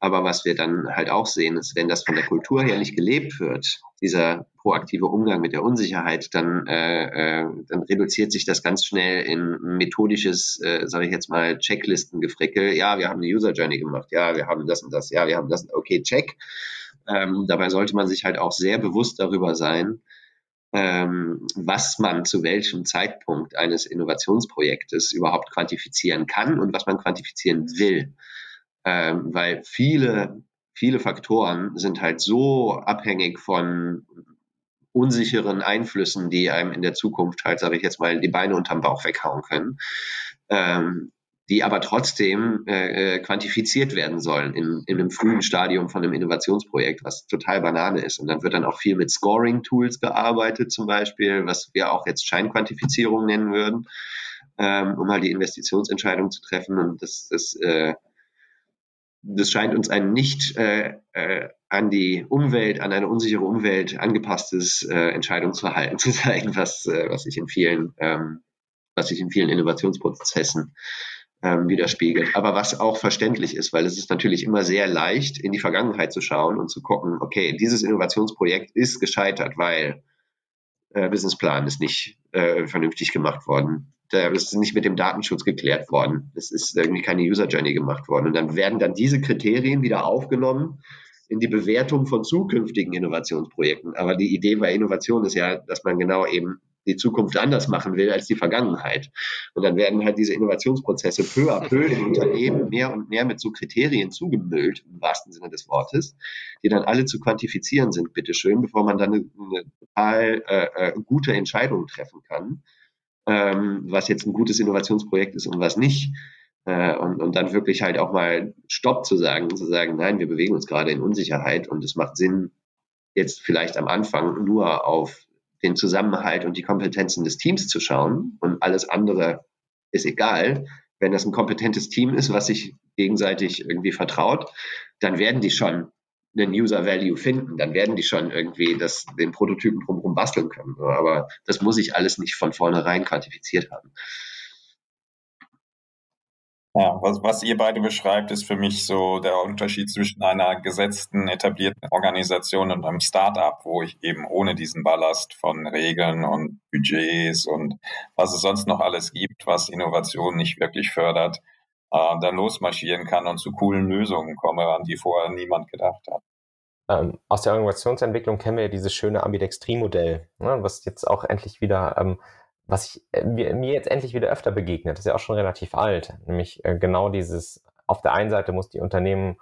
Aber was wir dann halt auch sehen, ist, wenn das von der Kultur her nicht gelebt wird, dieser proaktive Umgang mit der Unsicherheit, dann, äh, äh, dann reduziert sich das ganz schnell in methodisches, äh, sage ich jetzt mal, Checklistengefrickel. Ja, wir haben eine User Journey gemacht. Ja, wir haben das und das. Ja, wir haben das. Okay, check. Ähm, dabei sollte man sich halt auch sehr bewusst darüber sein, ähm, was man zu welchem Zeitpunkt eines Innovationsprojektes überhaupt quantifizieren kann und was man quantifizieren will ähm, weil viele, viele Faktoren sind halt so abhängig von unsicheren Einflüssen, die einem in der Zukunft halt, sage ich jetzt mal, die Beine unterm Bauch weghauen können. Ähm, die aber trotzdem äh, äh, quantifiziert werden sollen in, in einem frühen Stadium von einem Innovationsprojekt, was total Banane ist. Und dann wird dann auch viel mit Scoring-Tools gearbeitet, zum Beispiel, was wir auch jetzt Scheinquantifizierung nennen würden, ähm, um halt die Investitionsentscheidung zu treffen. Und das, das, äh, das scheint uns ein nicht äh, äh, an die Umwelt, an eine unsichere Umwelt angepasstes äh, Entscheidungsverhalten zu zeigen, was, äh, was sich in vielen ähm, was sich in vielen Innovationsprozessen ähm, widerspiegelt. Aber was auch verständlich ist, weil es ist natürlich immer sehr leicht, in die Vergangenheit zu schauen und zu gucken, okay, dieses Innovationsprojekt ist gescheitert, weil äh, Businessplan ist nicht äh, vernünftig gemacht worden. Da ist nicht mit dem Datenschutz geklärt worden. Es ist irgendwie keine User Journey gemacht worden. Und dann werden dann diese Kriterien wieder aufgenommen in die Bewertung von zukünftigen Innovationsprojekten. Aber die Idee bei Innovation ist ja, dass man genau eben die Zukunft anders machen will als die Vergangenheit. Und dann werden halt diese Innovationsprozesse peu à peu im Unternehmen mehr und mehr mit so Kriterien zugemüllt, im wahrsten Sinne des Wortes, die dann alle zu quantifizieren sind, bitteschön, bevor man dann eine, eine total äh, äh, gute Entscheidung treffen kann, ähm, was jetzt ein gutes Innovationsprojekt ist und was nicht. Äh, und, und dann wirklich halt auch mal Stopp zu sagen, zu sagen, nein, wir bewegen uns gerade in Unsicherheit und es macht Sinn, jetzt vielleicht am Anfang nur auf den Zusammenhalt und die Kompetenzen des Teams zu schauen und alles andere ist egal. Wenn das ein kompetentes Team ist, was sich gegenseitig irgendwie vertraut, dann werden die schon einen User Value finden, dann werden die schon irgendwie das, den Prototypen drumherum basteln können. Aber das muss ich alles nicht von vornherein quantifiziert haben. Ja, was, was ihr beide beschreibt, ist für mich so der Unterschied zwischen einer gesetzten, etablierten Organisation und einem Startup, wo ich eben ohne diesen Ballast von Regeln und Budgets und was es sonst noch alles gibt, was Innovation nicht wirklich fördert, äh, dann losmarschieren kann und zu coolen Lösungen komme, an die vorher niemand gedacht hat. Ähm, aus der Innovationsentwicklung kennen wir ja dieses schöne Ambidextrie-Modell, ne, was jetzt auch endlich wieder ähm, was ich, äh, mir, jetzt endlich wieder öfter begegnet, ist ja auch schon relativ alt, nämlich äh, genau dieses, auf der einen Seite muss die Unternehmen,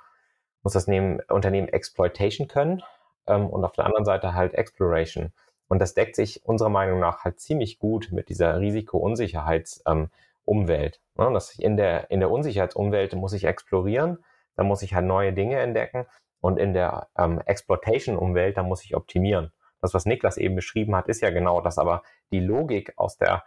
muss das nehmen, Unternehmen Exploitation können ähm, und auf der anderen Seite halt Exploration. Und das deckt sich unserer Meinung nach halt ziemlich gut mit dieser Risiko-Unsicherheitsumwelt. Ähm, ne? Dass in der, in der Unsicherheitsumwelt muss ich explorieren, da muss ich halt neue Dinge entdecken und in der ähm, Exploitation-Umwelt, da muss ich optimieren das, was Niklas eben beschrieben hat, ist ja genau das, aber die Logik aus der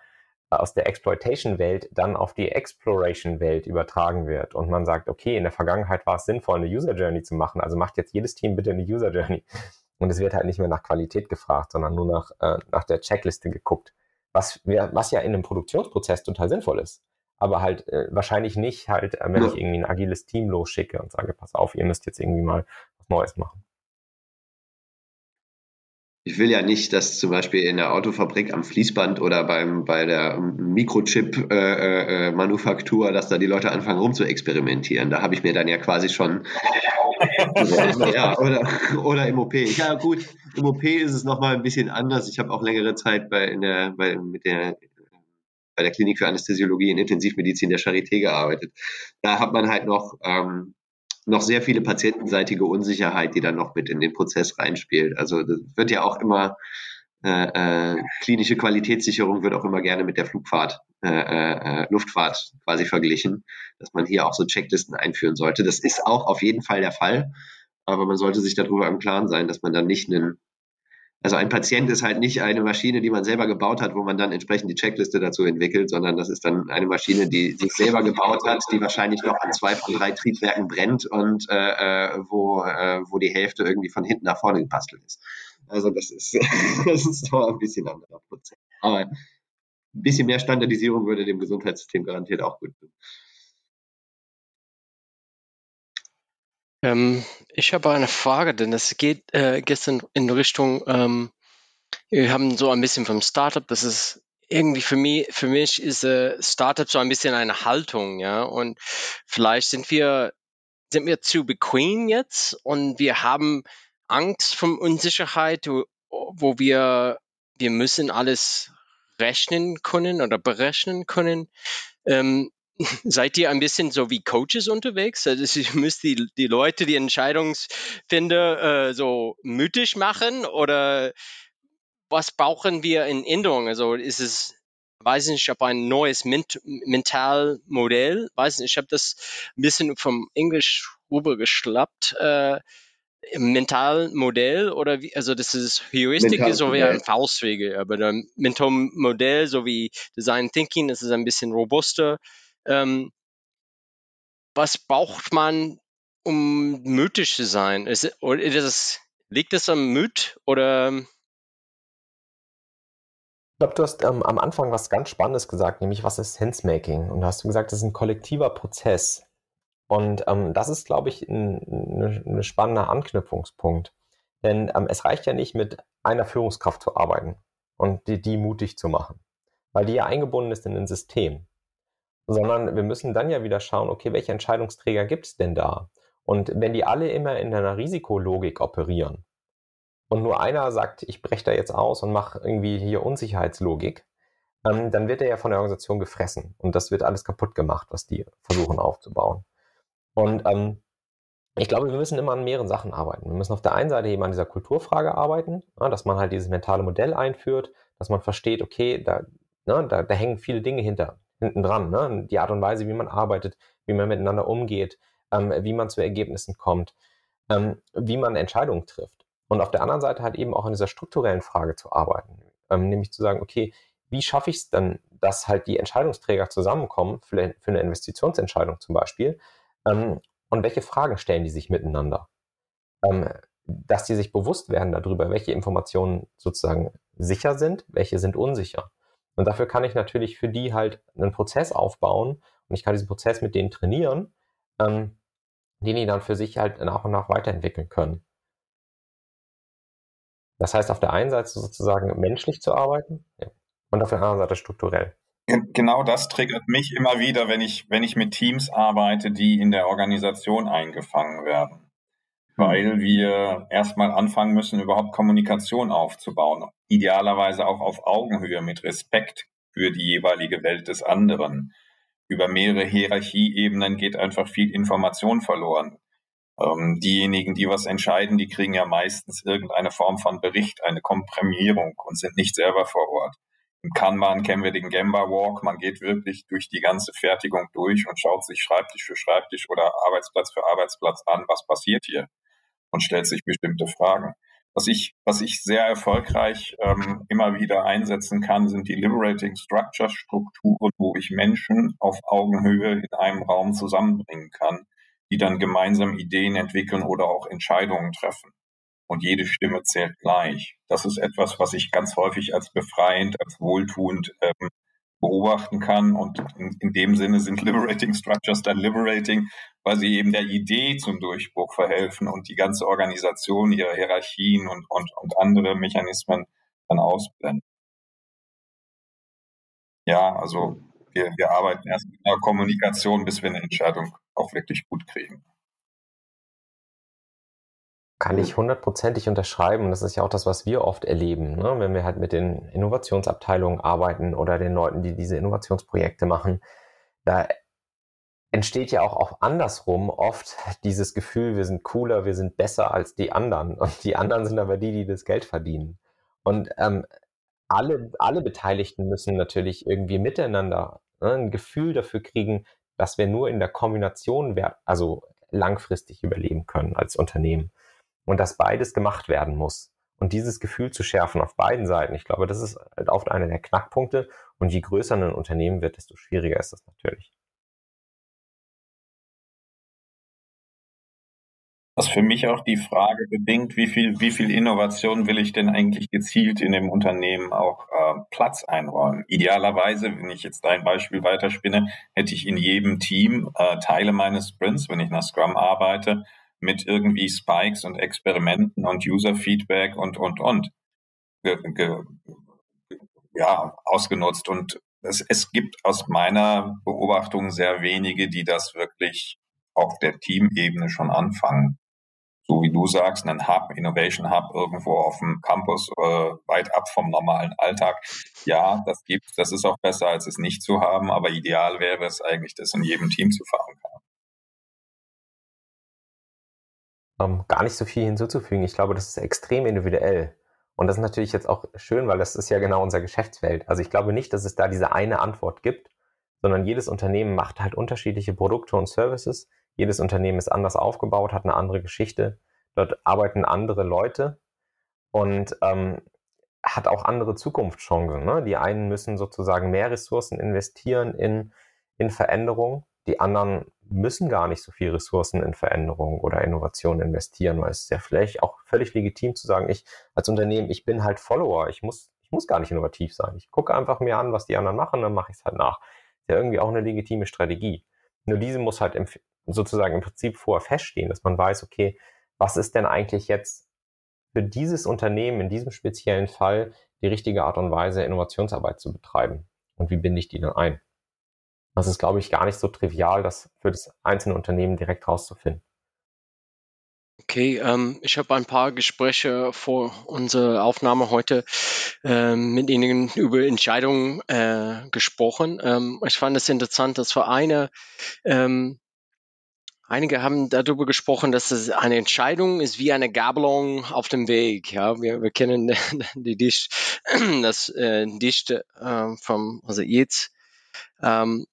aus der Exploitation-Welt dann auf die Exploration-Welt übertragen wird und man sagt, okay, in der Vergangenheit war es sinnvoll, eine User-Journey zu machen, also macht jetzt jedes Team bitte eine User-Journey. Und es wird halt nicht mehr nach Qualität gefragt, sondern nur nach, äh, nach der Checkliste geguckt, was, was ja in einem Produktionsprozess total sinnvoll ist. Aber halt äh, wahrscheinlich nicht halt, äh, wenn ich irgendwie ein agiles Team losschicke und sage, pass auf, ihr müsst jetzt irgendwie mal was Neues machen ich will ja nicht, dass zum Beispiel in der Autofabrik am Fließband oder beim, bei der Mikrochip-Manufaktur, äh, äh, dass da die Leute anfangen rum zu experimentieren. Da habe ich mir dann ja quasi schon ja, oder, oder im OP. Ja, gut, im OP ist es nochmal ein bisschen anders. Ich habe auch längere Zeit bei, in der, bei, mit der, bei der Klinik für Anästhesiologie und Intensivmedizin der Charité gearbeitet. Da hat man halt noch ähm, noch sehr viele patientenseitige Unsicherheit, die dann noch mit in den Prozess reinspielt. Also das wird ja auch immer äh, äh, klinische Qualitätssicherung wird auch immer gerne mit der Flugfahrt, äh, äh, Luftfahrt quasi verglichen, dass man hier auch so Checklisten einführen sollte. Das ist auch auf jeden Fall der Fall, aber man sollte sich darüber im Klaren sein, dass man dann nicht einen also ein Patient ist halt nicht eine Maschine, die man selber gebaut hat, wo man dann entsprechend die Checkliste dazu entwickelt, sondern das ist dann eine Maschine, die sich selber gebaut hat, die wahrscheinlich noch an zwei von drei Triebwerken brennt und äh, äh wo, äh, wo die Hälfte irgendwie von hinten nach vorne gebastelt ist. Also das ist, das ist doch ein bisschen anderer Prozess. Aber ein bisschen mehr Standardisierung würde dem Gesundheitssystem garantiert auch gut tun. Ähm, ich habe eine Frage, denn es geht äh, gestern in Richtung, ähm, wir haben so ein bisschen vom Startup, das ist irgendwie für mich, für mich ist äh, Startup so ein bisschen eine Haltung, ja, und vielleicht sind wir, sind wir zu bequem jetzt und wir haben Angst vor Unsicherheit, wo wir, wir müssen alles rechnen können oder berechnen können. Ähm, seid ihr ein bisschen so wie Coaches unterwegs? Also ihr müsst die, die Leute, die Entscheidungsfinder äh, so mütig machen oder was brauchen wir in Änderungen? Also ist es, weiß nicht, ob ein neues Ment Mentalmodell, weiß nicht, ich habe das ein bisschen vom Englisch rübergeschlappt. Äh, Mentalmodell oder wie, also das ist Heuristik ist so wie ein Faustregel, aber ein Mentalmodell, so wie Design Thinking, das ist ein bisschen robuster. Ähm, was braucht man, um mythisch zu sein? Ist, ist das, liegt das am Myth oder? Ich glaube, du hast ähm, am Anfang was ganz Spannendes gesagt, nämlich was ist Sensemaking? Und da hast du gesagt, das ist ein kollektiver Prozess. Und ähm, das ist, glaube ich, ein, ein, ein spannender Anknüpfungspunkt. Denn ähm, es reicht ja nicht, mit einer Führungskraft zu arbeiten und die, die mutig zu machen, weil die ja eingebunden ist in ein System. Sondern wir müssen dann ja wieder schauen, okay, welche Entscheidungsträger gibt es denn da? Und wenn die alle immer in einer Risikologik operieren und nur einer sagt, ich breche da jetzt aus und mache irgendwie hier Unsicherheitslogik, ähm, dann wird er ja von der Organisation gefressen und das wird alles kaputt gemacht, was die versuchen aufzubauen. Und ähm, ich glaube, wir müssen immer an mehreren Sachen arbeiten. Wir müssen auf der einen Seite eben an dieser Kulturfrage arbeiten, ja, dass man halt dieses mentale Modell einführt, dass man versteht, okay, da, ne, da, da hängen viele Dinge hinter, hinten dran. Ne? Die Art und Weise, wie man arbeitet, wie man miteinander umgeht, ähm, wie man zu Ergebnissen kommt, ähm, wie man Entscheidungen trifft. Und auf der anderen Seite halt eben auch an dieser strukturellen Frage zu arbeiten, ähm, nämlich zu sagen, okay, wie schaffe ich es dann, dass halt die Entscheidungsträger zusammenkommen für, für eine Investitionsentscheidung zum Beispiel, ähm, und welche Fragen stellen die sich miteinander? Ähm, dass die sich bewusst werden darüber, welche Informationen sozusagen sicher sind, welche sind unsicher. Und dafür kann ich natürlich für die halt einen Prozess aufbauen und ich kann diesen Prozess mit denen trainieren, ähm, den die dann für sich halt nach und nach weiterentwickeln können. Das heißt, auf der einen Seite sozusagen menschlich zu arbeiten ja, und auf der anderen Seite strukturell. Genau das triggert mich immer wieder, wenn ich, wenn ich mit Teams arbeite, die in der Organisation eingefangen werden. Weil wir erstmal anfangen müssen, überhaupt Kommunikation aufzubauen. Idealerweise auch auf Augenhöhe mit Respekt für die jeweilige Welt des anderen. Über mehrere Hierarchieebenen geht einfach viel Information verloren. Ähm, diejenigen, die was entscheiden, die kriegen ja meistens irgendeine Form von Bericht, eine Komprimierung und sind nicht selber vor Ort. Im Kanban kennen wir den Gemba Walk. Man geht wirklich durch die ganze Fertigung durch und schaut sich Schreibtisch für Schreibtisch oder Arbeitsplatz für Arbeitsplatz an, was passiert hier und stellt sich bestimmte Fragen. Was ich, was ich sehr erfolgreich ähm, immer wieder einsetzen kann, sind die Liberating Structure Strukturen, wo ich Menschen auf Augenhöhe in einem Raum zusammenbringen kann, die dann gemeinsam Ideen entwickeln oder auch Entscheidungen treffen und jede Stimme zählt gleich. Das ist etwas, was ich ganz häufig als befreiend, als wohltuend ähm, beobachten kann. Und in, in, dem Sinne sind Liberating Structures dann liberating, weil sie eben der Idee zum Durchbruch verhelfen und die ganze Organisation, ihre Hierarchien und, und, und andere Mechanismen dann ausblenden. Ja, also wir, wir arbeiten erst mit einer Kommunikation, bis wir eine Entscheidung auch wirklich gut kriegen. Kann ich hundertprozentig unterschreiben. Das ist ja auch das, was wir oft erleben, ne? wenn wir halt mit den Innovationsabteilungen arbeiten oder den Leuten, die diese Innovationsprojekte machen. Da entsteht ja auch, auch andersrum oft dieses Gefühl, wir sind cooler, wir sind besser als die anderen. Und die anderen sind aber die, die das Geld verdienen. Und ähm, alle, alle Beteiligten müssen natürlich irgendwie miteinander ne, ein Gefühl dafür kriegen, dass wir nur in der Kombination, also langfristig überleben können als Unternehmen und dass beides gemacht werden muss. Und dieses Gefühl zu schärfen auf beiden Seiten, ich glaube, das ist oft einer der Knackpunkte. Und je größer ein Unternehmen wird, desto schwieriger ist das natürlich. Was für mich auch die Frage bedingt, wie viel, wie viel Innovation will ich denn eigentlich gezielt in dem Unternehmen auch äh, Platz einräumen? Idealerweise, wenn ich jetzt dein Beispiel weiterspinne, hätte ich in jedem Team äh, Teile meines Sprints, wenn ich nach Scrum arbeite, mit irgendwie Spikes und Experimenten und User-Feedback und, und, und ge, ge, ja, ausgenutzt. Und es, es gibt aus meiner Beobachtung sehr wenige, die das wirklich auf der Teamebene schon anfangen. So wie du sagst, einen Hub, Innovation Hub irgendwo auf dem Campus äh, weit ab vom normalen Alltag. Ja, das gibt's. Das ist auch besser, als es nicht zu haben. Aber ideal wäre es eigentlich, das in jedem Team zu verankern. Ähm, gar nicht so viel hinzuzufügen. Ich glaube, das ist extrem individuell. Und das ist natürlich jetzt auch schön, weil das ist ja genau unser Geschäftsfeld. Also ich glaube nicht, dass es da diese eine Antwort gibt, sondern jedes Unternehmen macht halt unterschiedliche Produkte und Services. Jedes Unternehmen ist anders aufgebaut, hat eine andere Geschichte. Dort arbeiten andere Leute und ähm, hat auch andere Zukunftschancen. Ne? Die einen müssen sozusagen mehr Ressourcen investieren in, in Veränderung. Die anderen müssen gar nicht so viel Ressourcen in Veränderung oder Innovation investieren, weil es ist ja vielleicht auch völlig legitim zu sagen, ich als Unternehmen, ich bin halt Follower, ich muss, ich muss gar nicht innovativ sein. Ich gucke einfach mir an, was die anderen machen, dann mache ich es halt nach. Ist ja irgendwie auch eine legitime Strategie. Nur diese muss halt im, sozusagen im Prinzip vorher feststehen, dass man weiß, okay, was ist denn eigentlich jetzt für dieses Unternehmen in diesem speziellen Fall die richtige Art und Weise, Innovationsarbeit zu betreiben? Und wie binde ich die dann ein? Das ist, glaube ich, gar nicht so trivial, das für das einzelne Unternehmen direkt rauszufinden. Okay, ähm, ich habe ein paar Gespräche vor unserer Aufnahme heute äh, mit Ihnen über Entscheidungen äh, gesprochen. Ähm, ich fand es interessant, dass für eine ähm, Einige haben darüber gesprochen, dass es eine Entscheidung ist wie eine Gabelung auf dem Weg. Ja, wir, wir kennen die Dicht, das äh, Dichte äh, vom also jetzt. Ähm,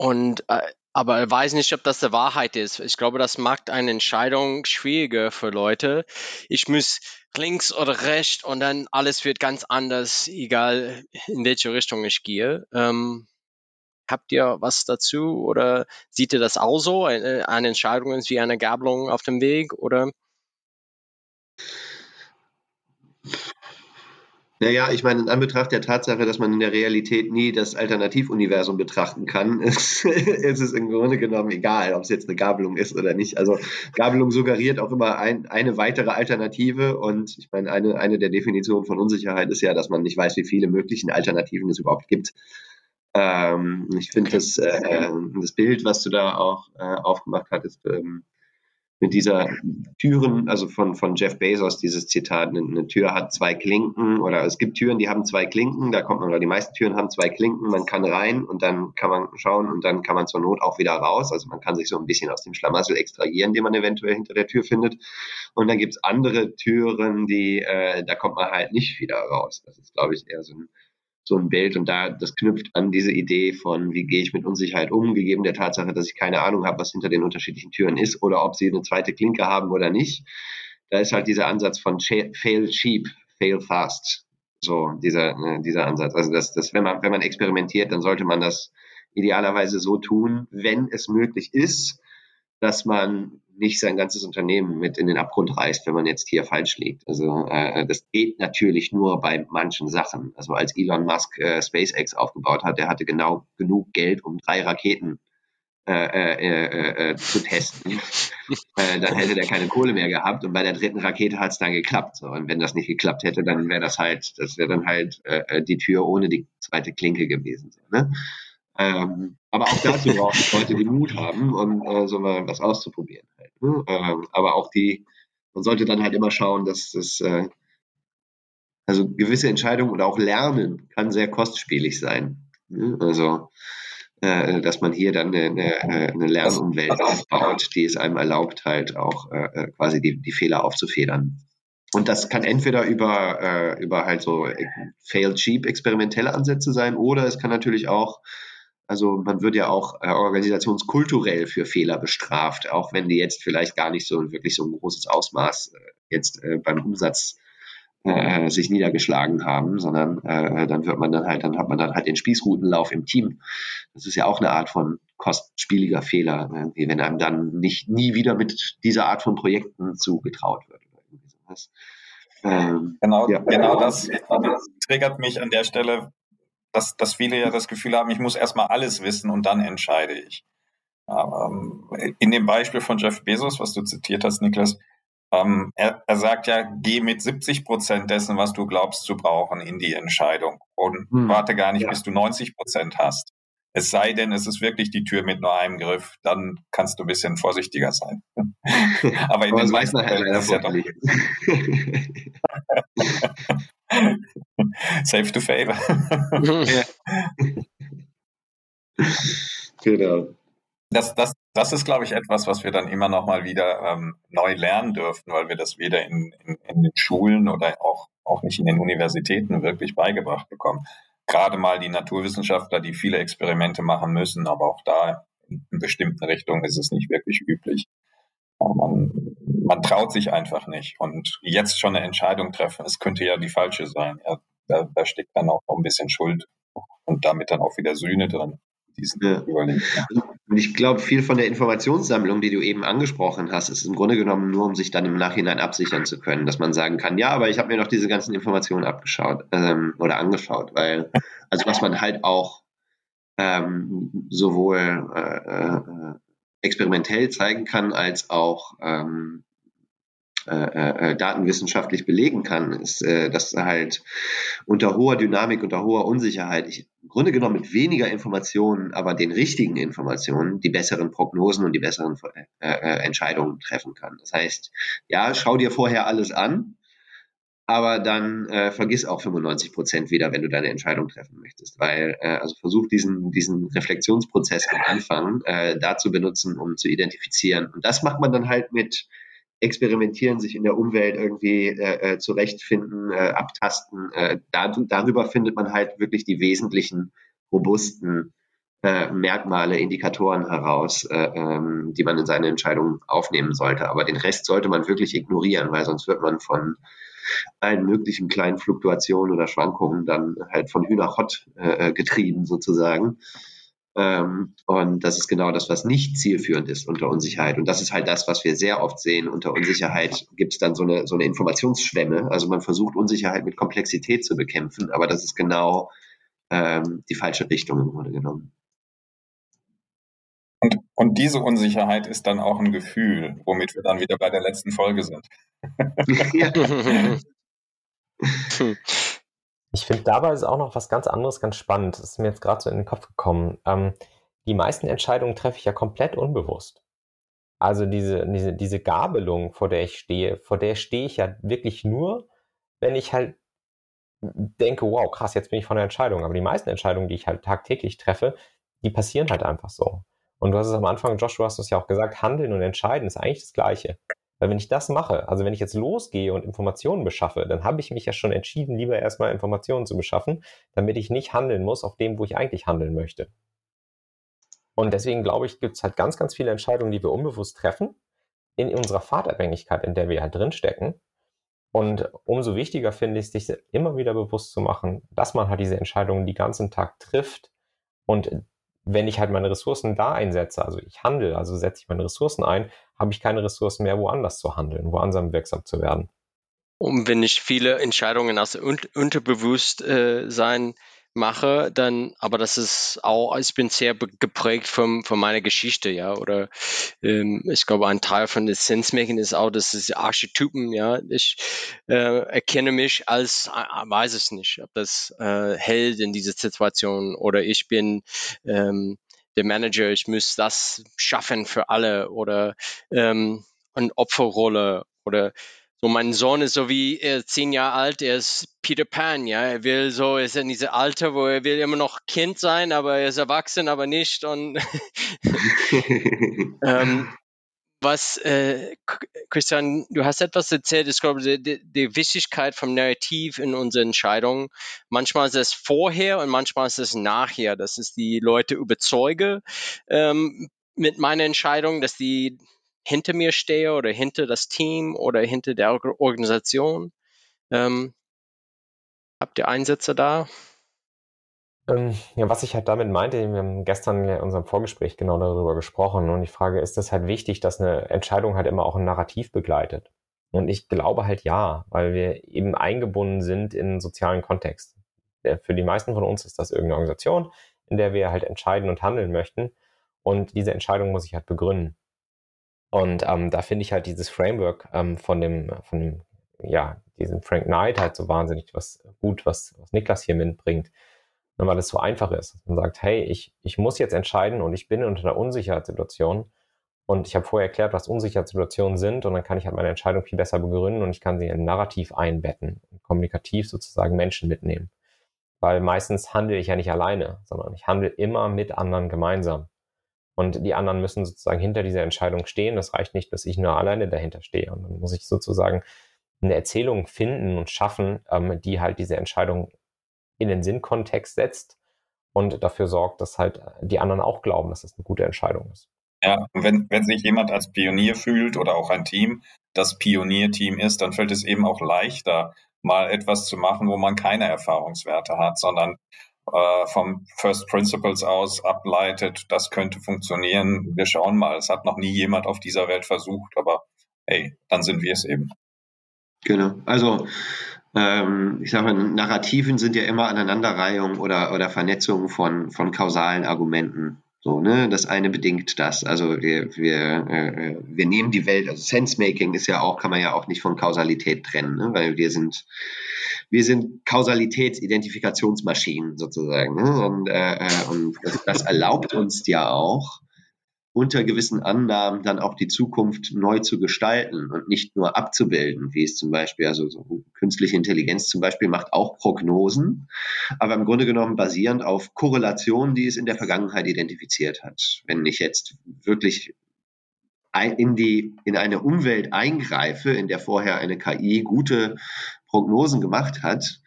und äh, aber ich weiß nicht, ob das der Wahrheit ist. Ich glaube, das macht eine Entscheidung schwieriger für Leute. Ich muss links oder rechts und dann alles wird ganz anders, egal in welche Richtung ich gehe. Ähm, Habt ihr was dazu oder seht ihr das auch so? Eine, eine Entscheidung ist wie eine Gabelung auf dem Weg oder? Naja, ich meine, in Anbetracht der Tatsache, dass man in der Realität nie das Alternativuniversum betrachten kann, ist, ist es im Grunde genommen egal, ob es jetzt eine Gabelung ist oder nicht. Also Gabelung suggeriert auch immer ein, eine weitere Alternative und ich meine, eine, eine der Definitionen von Unsicherheit ist ja, dass man nicht weiß, wie viele möglichen Alternativen es überhaupt gibt. Ähm, ich finde das, äh, das Bild, was du da auch äh, aufgemacht hattest, ähm, mit dieser Türen, also von, von Jeff Bezos, dieses Zitat, eine, Tür hat zwei Klinken oder es gibt Türen, die haben zwei Klinken, da kommt man, oder die meisten Türen haben zwei Klinken, man kann rein und dann kann man schauen und dann kann man zur Not auch wieder raus. Also man kann sich so ein bisschen aus dem Schlamassel extrahieren, den man eventuell hinter der Tür findet. Und dann gibt's andere Türen, die, äh, da kommt man halt nicht wieder raus. Das ist, glaube ich, eher so ein so ein Bild und da das knüpft an diese Idee von wie gehe ich mit Unsicherheit um, gegeben der Tatsache, dass ich keine Ahnung habe, was hinter den unterschiedlichen Türen ist oder ob sie eine zweite Klinke haben oder nicht. Da ist halt dieser Ansatz von fail cheap, fail fast. So dieser äh, dieser Ansatz. Also das, das wenn man wenn man experimentiert, dann sollte man das idealerweise so tun, wenn es möglich ist, dass man nicht sein ganzes Unternehmen mit in den Abgrund reißt, wenn man jetzt hier falsch liegt. Also äh, das geht natürlich nur bei manchen Sachen. Also als Elon Musk äh, SpaceX aufgebaut hat, der hatte genau genug Geld, um drei Raketen äh, äh, äh, äh zu testen. äh, dann hätte der keine Kohle mehr gehabt und bei der dritten Rakete hat es dann geklappt. So. Und wenn das nicht geklappt hätte, dann wäre das halt, das wäre dann halt äh, äh, die Tür ohne die zweite Klinke gewesen. So, ne? Ähm, aber auch dazu braucht es Leute, die Mut haben, um äh, so mal was auszuprobieren. Halt, ne? ähm, aber auch die, man sollte dann halt immer schauen, dass das, äh, also gewisse Entscheidungen oder auch Lernen kann sehr kostspielig sein. Ne? Also, äh, dass man hier dann eine, eine Lernumwelt aufbaut, die es einem erlaubt, halt auch äh, äh, quasi die, die Fehler aufzufedern. Und das kann entweder über, äh, über halt so fail cheap experimentelle Ansätze sein oder es kann natürlich auch also man wird ja auch äh, organisationskulturell für Fehler bestraft, auch wenn die jetzt vielleicht gar nicht so wirklich so ein großes Ausmaß äh, jetzt äh, beim Umsatz äh, sich niedergeschlagen haben, sondern äh, dann wird man dann halt, dann hat man dann halt den Spießrutenlauf im Team. Das ist ja auch eine Art von kostspieliger Fehler, irgendwie, wenn einem dann nicht nie wieder mit dieser Art von Projekten zugetraut wird. Ähm, genau, ja. genau das, das triggert mich an der Stelle, dass, dass viele ja das Gefühl haben, ich muss erstmal alles wissen und dann entscheide ich. Ähm, in dem Beispiel von Jeff Bezos, was du zitiert hast, Niklas, ähm, er, er sagt ja, geh mit 70 Prozent dessen, was du glaubst zu brauchen, in die Entscheidung und hm, warte gar nicht, ja. bis du 90 Prozent hast. Es sei denn, es ist wirklich die Tür mit nur einem Griff, dann kannst du ein bisschen vorsichtiger sein. Aber in den meisten Fällen ist es ja doch. Safe to fail. genau. Das, das, das ist, glaube ich, etwas, was wir dann immer noch mal wieder ähm, neu lernen dürfen, weil wir das weder in, in, in den Schulen oder auch auch nicht in den Universitäten wirklich beigebracht bekommen. Gerade mal die Naturwissenschaftler, die viele Experimente machen müssen, aber auch da in bestimmten Richtungen ist es nicht wirklich üblich. Man, man traut sich einfach nicht. Und jetzt schon eine Entscheidung treffen, es könnte ja die falsche sein. Ja, da, da steckt dann auch ein bisschen Schuld und damit dann auch wieder Sühne drin. Diesen ja. Und ich glaube, viel von der Informationssammlung, die du eben angesprochen hast, ist im Grunde genommen nur, um sich dann im Nachhinein absichern zu können, dass man sagen kann, ja, aber ich habe mir noch diese ganzen Informationen abgeschaut ähm, oder angeschaut, weil, also was man halt auch ähm, sowohl äh, äh, experimentell zeigen kann, als auch ähm, äh, äh, datenwissenschaftlich belegen kann, ist, äh, dass halt unter hoher Dynamik, unter hoher Unsicherheit, ich im Grunde genommen mit weniger Informationen, aber den richtigen Informationen, die besseren Prognosen und die besseren äh, äh, Entscheidungen treffen kann. Das heißt, ja, schau dir vorher alles an, aber dann äh, vergiss auch 95 Prozent wieder, wenn du deine Entscheidung treffen möchtest, weil äh, also versuch diesen diesen Reflexionsprozess am Anfang äh, da zu benutzen, um zu identifizieren. Und das macht man dann halt mit experimentieren, sich in der Umwelt irgendwie äh, äh zurechtfinden, äh, abtasten. Äh, da, darüber findet man halt wirklich die wesentlichen robusten äh, Merkmale, Indikatoren heraus, äh, ähm, die man in seine Entscheidungen aufnehmen sollte. Aber den Rest sollte man wirklich ignorieren, weil sonst wird man von allen möglichen kleinen Fluktuationen oder Schwankungen dann halt von Hühnerhott äh, äh, getrieben sozusagen. Ähm, und das ist genau das, was nicht zielführend ist unter Unsicherheit. Und das ist halt das, was wir sehr oft sehen. Unter Unsicherheit gibt es dann so eine, so eine Informationsschwemme. Also man versucht Unsicherheit mit Komplexität zu bekämpfen, aber das ist genau ähm, die falsche Richtung im Grunde genommen. Und, und diese Unsicherheit ist dann auch ein Gefühl, womit wir dann wieder bei der letzten Folge sind. Ich finde dabei ist auch noch was ganz anderes ganz spannend. Das ist mir jetzt gerade so in den Kopf gekommen. Ähm, die meisten Entscheidungen treffe ich ja komplett unbewusst. Also diese, diese, diese Gabelung, vor der ich stehe, vor der stehe ich ja wirklich nur, wenn ich halt denke, wow, krass, jetzt bin ich von der Entscheidung. Aber die meisten Entscheidungen, die ich halt tagtäglich treffe, die passieren halt einfach so. Und du hast es am Anfang, Josh, du hast es ja auch gesagt, handeln und entscheiden ist eigentlich das Gleiche. Weil wenn ich das mache, also wenn ich jetzt losgehe und Informationen beschaffe, dann habe ich mich ja schon entschieden, lieber erstmal Informationen zu beschaffen, damit ich nicht handeln muss auf dem, wo ich eigentlich handeln möchte. Und deswegen glaube ich, gibt es halt ganz, ganz viele Entscheidungen, die wir unbewusst treffen, in unserer Fahrtabhängigkeit, in der wir halt drinstecken. Und umso wichtiger finde ich, sich immer wieder bewusst zu machen, dass man halt diese Entscheidungen den ganzen Tag trifft und wenn ich halt meine Ressourcen da einsetze, also ich handle, also setze ich meine Ressourcen ein, habe ich keine Ressourcen mehr, woanders zu handeln, woanders wirksam zu werden. Und wenn ich viele Entscheidungen aus Unterbewusstsein mache, dann, aber das ist auch, ich bin sehr geprägt von, von meiner Geschichte, ja, oder ähm, ich glaube, ein Teil von des Sensemaking ist auch, dass es Archetypen, ja, ich äh, erkenne mich als, äh, weiß es nicht, ob das äh, Held in dieser Situation oder ich bin ähm, der Manager, ich muss das schaffen für alle oder ähm, eine Opferrolle oder so, mein Sohn ist so wie er ist zehn Jahre alt, er ist Peter Pan, ja. Er will so, er ist in diesem Alter, wo er will immer noch Kind sein, aber er ist erwachsen, aber nicht. Und ähm, was, äh, Christian, du hast etwas erzählt, ich glaube, die, die, Wichtigkeit vom Narrativ in unseren Entscheidungen. Manchmal ist es vorher und manchmal ist es nachher, dass es die Leute überzeuge ähm, mit meiner Entscheidung, dass die hinter mir stehe oder hinter das Team oder hinter der Organisation. Ähm, habt ihr Einsätze da? Ähm, ja, was ich halt damit meinte, wir haben gestern in unserem Vorgespräch genau darüber gesprochen und ich frage, ist das halt wichtig, dass eine Entscheidung halt immer auch ein Narrativ begleitet? Und ich glaube halt ja, weil wir eben eingebunden sind in einen sozialen Kontext. Für die meisten von uns ist das irgendeine Organisation, in der wir halt entscheiden und handeln möchten. Und diese Entscheidung muss ich halt begründen. Und ähm, da finde ich halt dieses Framework ähm, von dem, von dem, ja, diesem Frank Knight halt so wahnsinnig was gut, was, was Niklas hier mitbringt. Weil es so einfach ist. Man sagt, hey, ich, ich muss jetzt entscheiden und ich bin unter einer Unsicherheitssituation. Und ich habe vorher erklärt, was Unsicherheitssituationen sind und dann kann ich halt meine Entscheidung viel besser begründen und ich kann sie in ein Narrativ einbetten, kommunikativ sozusagen Menschen mitnehmen. Weil meistens handle ich ja nicht alleine, sondern ich handle immer mit anderen gemeinsam. Und die anderen müssen sozusagen hinter dieser Entscheidung stehen. Das reicht nicht, dass ich nur alleine dahinter stehe. Und dann muss ich sozusagen eine Erzählung finden und schaffen, ähm, die halt diese Entscheidung in den Sinnkontext setzt und dafür sorgt, dass halt die anderen auch glauben, dass das eine gute Entscheidung ist. Ja, wenn, wenn sich jemand als Pionier fühlt oder auch ein Team, das Pionierteam ist, dann fällt es eben auch leichter, mal etwas zu machen, wo man keine Erfahrungswerte hat, sondern äh, vom First Principles aus ableitet, das könnte funktionieren. Wir schauen mal. Es hat noch nie jemand auf dieser Welt versucht, aber hey, dann sind wir es eben. Genau. Also ähm, ich sage mal, Narrativen sind ja immer Aneinanderreihung oder, oder Vernetzung von, von kausalen Argumenten. So, ne, das eine bedingt das. Also wir, wir, äh, wir nehmen die Welt, also Sense-Making ist ja auch, kann man ja auch nicht von Kausalität trennen, ne? weil wir sind, wir sind Kausalitätsidentifikationsmaschinen sozusagen. Ne? Und, äh, äh und das, das erlaubt uns ja auch, unter gewissen Annahmen dann auch die Zukunft neu zu gestalten und nicht nur abzubilden, wie es zum Beispiel, also so künstliche Intelligenz zum Beispiel macht auch Prognosen, aber im Grunde genommen basierend auf Korrelationen, die es in der Vergangenheit identifiziert hat. Wenn ich jetzt wirklich in die, in eine Umwelt eingreife, in der vorher eine KI gute Prognosen gemacht hat,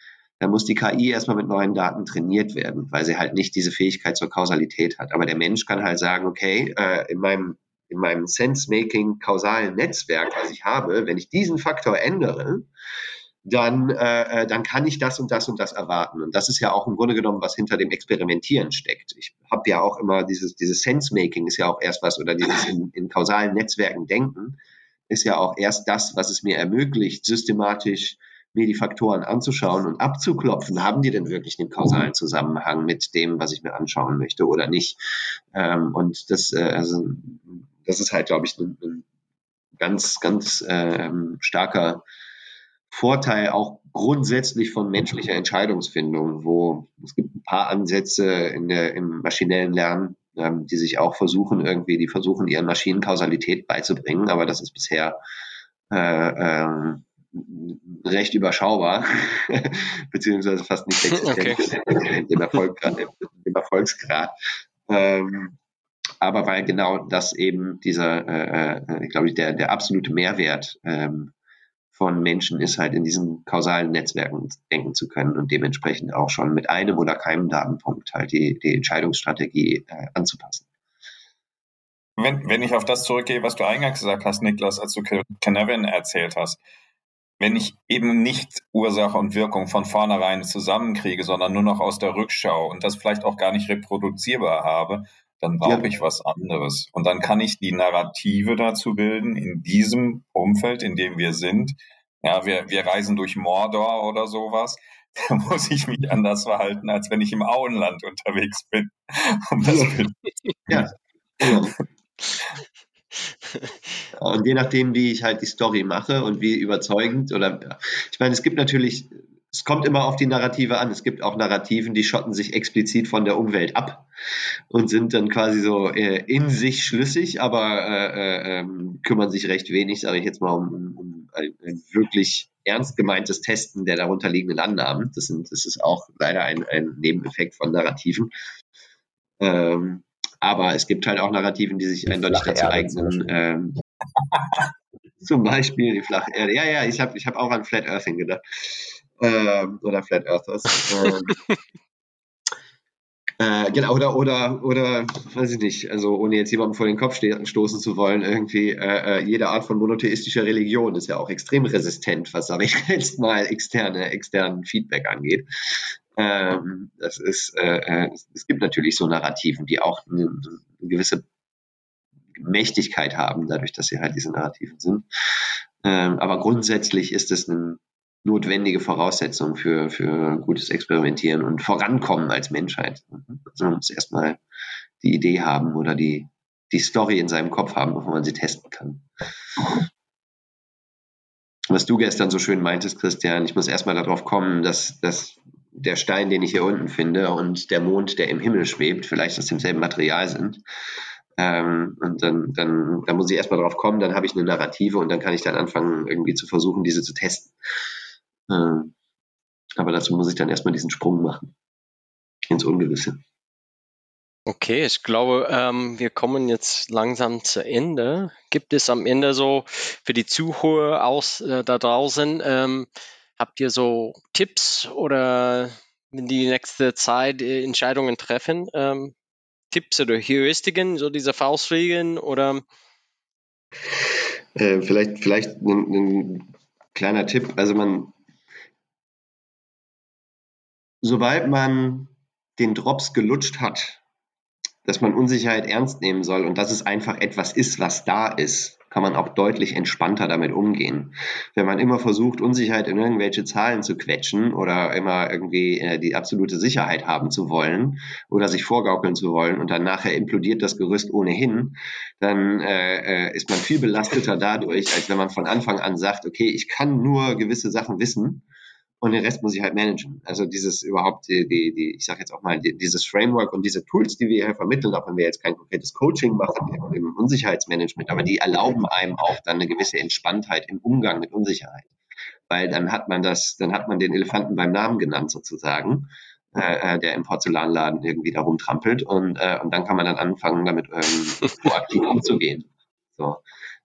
dann muss die KI erstmal mit neuen Daten trainiert werden, weil sie halt nicht diese Fähigkeit zur Kausalität hat. Aber der Mensch kann halt sagen, okay, äh, in meinem in meinem Sense-Making kausalen Netzwerk, was ich habe, wenn ich diesen Faktor ändere, dann, äh, äh, dann kann ich das und das und das erwarten. Und das ist ja auch im Grunde genommen, was hinter dem Experimentieren steckt. Ich habe ja auch immer dieses, dieses Sense-Making ist ja auch erst was, oder dieses in, in kausalen Netzwerken denken, ist ja auch erst das, was es mir ermöglicht, systematisch mir die Faktoren anzuschauen und abzuklopfen, haben die denn wirklich einen kausalen Zusammenhang mit dem, was ich mir anschauen möchte oder nicht. Ähm, und das, äh, also, das ist halt, glaube ich, ein, ein ganz, ganz ähm, starker Vorteil auch grundsätzlich von menschlicher Entscheidungsfindung, wo es gibt ein paar Ansätze in der, im maschinellen Lernen, ähm, die sich auch versuchen, irgendwie, die versuchen, ihren Maschinen Kausalität beizubringen, aber das ist bisher äh, ähm, recht überschaubar, beziehungsweise fast nicht existent okay. im, Erfolg, im Erfolgsgrad. Ähm, aber weil genau das eben dieser, äh, äh, ich glaube, der, der absolute Mehrwert ähm, von Menschen ist halt in diesen kausalen Netzwerken denken zu können und dementsprechend auch schon mit einem oder keinem Datenpunkt halt die, die Entscheidungsstrategie äh, anzupassen. Wenn, wenn ich auf das zurückgehe, was du eingangs gesagt hast, Niklas, als du Canavan erzählt hast, wenn ich eben nicht Ursache und Wirkung von vornherein zusammenkriege, sondern nur noch aus der Rückschau und das vielleicht auch gar nicht reproduzierbar habe, dann brauche ja. ich was anderes. Und dann kann ich die Narrative dazu bilden, in diesem Umfeld, in dem wir sind. Ja, wir, wir reisen durch Mordor oder sowas. Da muss ich mich anders verhalten, als wenn ich im Auenland unterwegs bin. Um das ja. ja. Und je nachdem, wie ich halt die Story mache und wie überzeugend oder ich meine, es gibt natürlich, es kommt immer auf die Narrative an. Es gibt auch Narrativen, die schotten sich explizit von der Umwelt ab und sind dann quasi so äh, in sich schlüssig, aber äh, äh, kümmern sich recht wenig, sage ich jetzt mal, um, um ein, ein, wirklich ernst gemeintes Testen der darunterliegenden Annahmen. Das, sind, das ist auch leider ein, ein Nebeneffekt von Narrativen. Ähm, aber es gibt halt auch Narrativen, die sich eindeutig dazu eignen. Ähm, zum Beispiel die flache Erde. Ja, ja, ich habe ich hab auch an Flat Earthing gedacht. Ähm, oder Flat Earthers. Ähm, äh, genau, oder, oder, oder, weiß ich nicht, also ohne jetzt jemandem vor den Kopf stoßen zu wollen, irgendwie, äh, äh, jede Art von monotheistischer Religion ist ja auch extrem resistent, was, sage ich jetzt mal, externe, externen Feedback angeht. Ähm, das ist, äh, äh, es gibt natürlich so Narrativen, die auch eine, eine, gewisse Mächtigkeit haben, dadurch, dass sie halt diese Narrativen sind. Ähm, aber grundsätzlich ist es eine notwendige Voraussetzung für, für gutes Experimentieren und Vorankommen als Menschheit. Also man muss erstmal die Idee haben oder die, die Story in seinem Kopf haben, bevor man sie testen kann. Was du gestern so schön meintest, Christian, ich muss erstmal darauf kommen, dass, dass der Stein, den ich hier unten finde, und der Mond, der im Himmel schwebt, vielleicht aus demselben Material sind. Ähm, und dann, dann, dann muss ich erstmal drauf kommen, dann habe ich eine Narrative und dann kann ich dann anfangen, irgendwie zu versuchen, diese zu testen. Ähm, aber dazu muss ich dann erstmal diesen Sprung machen ins Ungewisse. Okay, ich glaube, ähm, wir kommen jetzt langsam zu Ende. Gibt es am Ende so für die Zuhörer aus äh, da draußen, ähm, habt ihr so Tipps oder in die nächste Zeit äh, Entscheidungen treffen? Ähm, Tipps oder Heuristiken, so diese Faustregeln oder? Äh, vielleicht, vielleicht ein, ein kleiner Tipp. Also man, sobald man den Drops gelutscht hat, dass man Unsicherheit ernst nehmen soll und dass es einfach etwas ist, was da ist, kann man auch deutlich entspannter damit umgehen. Wenn man immer versucht, Unsicherheit in irgendwelche Zahlen zu quetschen oder immer irgendwie äh, die absolute Sicherheit haben zu wollen oder sich vorgaukeln zu wollen und dann nachher implodiert das Gerüst ohnehin, dann äh, äh ist man viel belasteter dadurch, als wenn man von Anfang an sagt, okay, ich kann nur gewisse Sachen wissen und den Rest muss ich halt managen. Also dieses überhaupt, die, die, die ich sage jetzt auch mal, die, dieses Framework und diese Tools, die wir hier vermitteln, auch wenn wir jetzt kein konkretes Coaching machen im Unsicherheitsmanagement, aber die erlauben einem auch dann eine gewisse Entspanntheit im Umgang mit Unsicherheit. Weil dann hat man das, dann hat man den Elefanten beim Namen genannt sozusagen, äh, äh der im Porzellanladen irgendwie da rumtrampelt und, äh, und dann kann man dann anfangen, damit ähm, proaktiv umzugehen. So.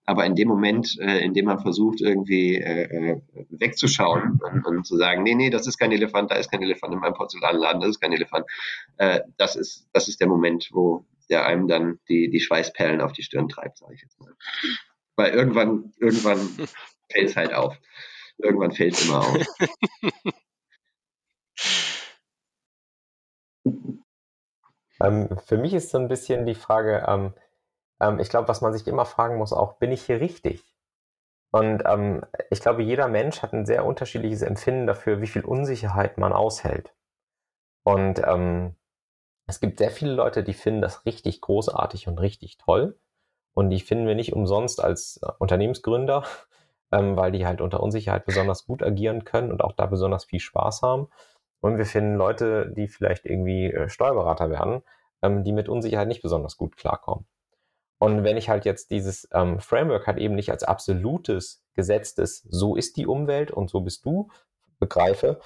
Aber in dem Moment, äh, in dem man versucht, irgendwie äh, äh, wegzuschauen und, und, zu sagen, nee, nee, das ist kein Elefant, da ist kein Elefant in meinem Porzellanladen, das ist kein Elefant, äh, das, ist, das ist der Moment, wo der einem dann die, die Schweißperlen auf die Stirn treibt, sage ich jetzt mal. Weil irgendwann, irgendwann fällt es halt auf. Irgendwann fällt es immer auf. Ähm, für mich ist so ein bisschen die Frage, ähm, ähm, ich glaube, was man sich immer fragen muss, auch, bin ich hier richtig? Und ähm, ich glaube, jeder Mensch hat ein sehr unterschiedliches Empfinden dafür, wie viel Unsicherheit man aushält. Und ähm, es gibt sehr viele Leute, die finden das richtig großartig und richtig toll. Und die finden wir nicht umsonst als äh, Unternehmensgründer, ähm, weil die halt unter Unsicherheit besonders gut agieren können und auch da besonders viel Spaß haben. Und wir finden Leute, die vielleicht irgendwie äh, Steuerberater werden, ähm, die mit Unsicherheit nicht besonders gut klarkommen. Und wenn ich halt jetzt dieses ähm, Framework halt eben nicht als absolutes, gesetztes, so ist die Umwelt und so bist du, begreife,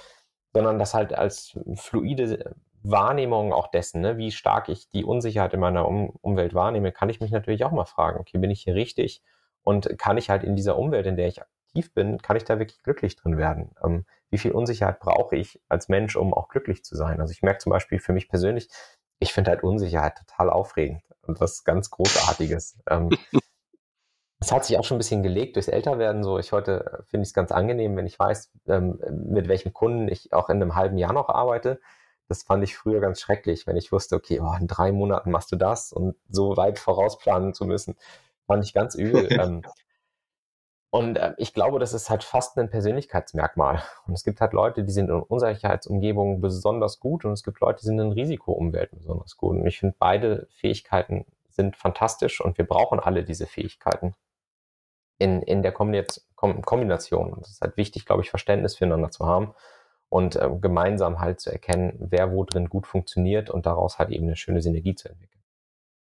sondern das halt als fluide Wahrnehmung auch dessen, ne, wie stark ich die Unsicherheit in meiner um Umwelt wahrnehme, kann ich mich natürlich auch mal fragen, okay, bin ich hier richtig? Und kann ich halt in dieser Umwelt, in der ich aktiv bin, kann ich da wirklich glücklich drin werden? Ähm, wie viel Unsicherheit brauche ich als Mensch, um auch glücklich zu sein? Also ich merke zum Beispiel für mich persönlich, ich finde halt Unsicherheit total aufregend und was ganz Großartiges. ähm, es hat sich auch schon ein bisschen gelegt durchs Älterwerden. So, ich heute äh, finde ich es ganz angenehm, wenn ich weiß, ähm, mit welchem Kunden ich auch in einem halben Jahr noch arbeite. Das fand ich früher ganz schrecklich, wenn ich wusste, okay, oh, in drei Monaten machst du das und so weit vorausplanen zu müssen, fand ich ganz übel. ähm, und äh, ich glaube, das ist halt fast ein Persönlichkeitsmerkmal. Und es gibt halt Leute, die sind in Unsicherheitsumgebungen besonders gut und es gibt Leute, die sind in Risikoumwelten besonders gut. Und ich finde, beide Fähigkeiten sind fantastisch und wir brauchen alle diese Fähigkeiten in, in der Kombination. Und es ist halt wichtig, glaube ich, Verständnis füreinander zu haben und äh, gemeinsam halt zu erkennen, wer wo drin gut funktioniert und daraus halt eben eine schöne Synergie zu entwickeln.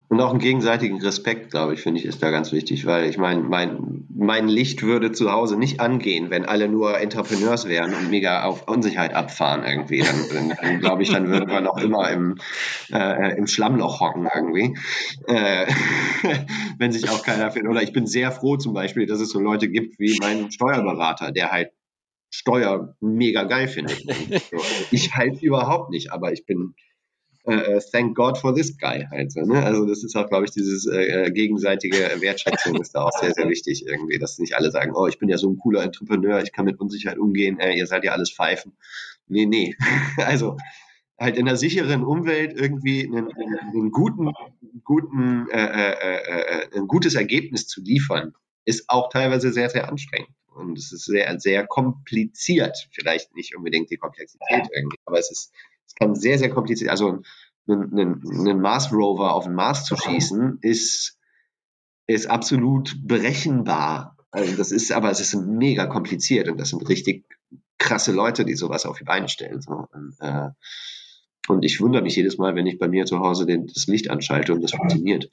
Und auch einen gegenseitigen Respekt, glaube ich, finde ich, ist da ganz wichtig, weil ich meine, mein, mein Licht würde zu Hause nicht angehen, wenn alle nur Entrepreneurs wären und mega auf Unsicherheit abfahren irgendwie. Dann, dann, glaube ich, dann würden wir noch immer im, äh, im Schlammloch hocken irgendwie. Äh, wenn sich auch keiner findet. Oder ich bin sehr froh zum Beispiel, dass es so Leute gibt wie mein Steuerberater, der halt Steuer mega geil findet. ich halt überhaupt nicht, aber ich bin äh, äh, thank God for this guy halt. So, ne? Also das ist auch, glaube ich, dieses äh, äh, gegenseitige Wertschätzung ist da auch sehr, sehr wichtig irgendwie, dass nicht alle sagen, oh, ich bin ja so ein cooler Entrepreneur, ich kann mit Unsicherheit umgehen, äh, ihr seid ja alles Pfeifen. Nee, nee. also halt in einer sicheren Umwelt irgendwie einen, einen guten, guten, äh, äh, äh, ein gutes Ergebnis zu liefern, ist auch teilweise sehr, sehr anstrengend. Und es ist sehr, sehr kompliziert. Vielleicht nicht unbedingt die Komplexität irgendwie, aber es ist es kann sehr, sehr kompliziert, also einen, einen, einen Mars Rover auf den Mars zu schießen, ist, ist absolut berechenbar. Also das ist, aber es ist mega kompliziert und das sind richtig krasse Leute, die sowas auf die Beine stellen. So. Und, äh, und ich wundere mich jedes Mal, wenn ich bei mir zu Hause den, das Licht anschalte und das funktioniert.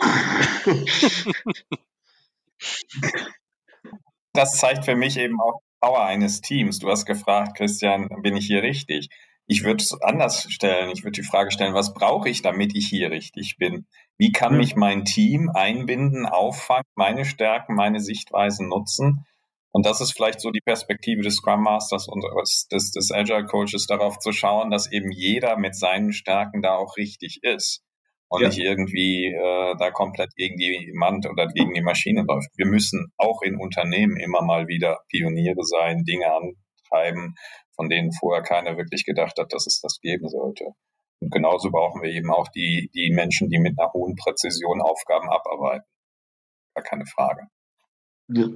Das zeigt für mich eben auch Power eines Teams. Du hast gefragt, Christian, bin ich hier richtig? Ich würde es anders stellen. Ich würde die Frage stellen, was brauche ich, damit ich hier richtig bin? Wie kann mhm. mich mein Team einbinden, auffangen, meine Stärken, meine Sichtweisen nutzen? Und das ist vielleicht so die Perspektive des Scrum Masters und des, des Agile Coaches, darauf zu schauen, dass eben jeder mit seinen Stärken da auch richtig ist und ja. nicht irgendwie äh, da komplett gegen die Mand oder gegen die Maschine läuft. Wir müssen auch in Unternehmen immer mal wieder Pioniere sein, Dinge antreiben, von denen vorher keiner wirklich gedacht hat, dass es das geben sollte. Und genauso brauchen wir eben auch die, die Menschen, die mit einer hohen Präzision Aufgaben abarbeiten. Gar keine Frage. Ja.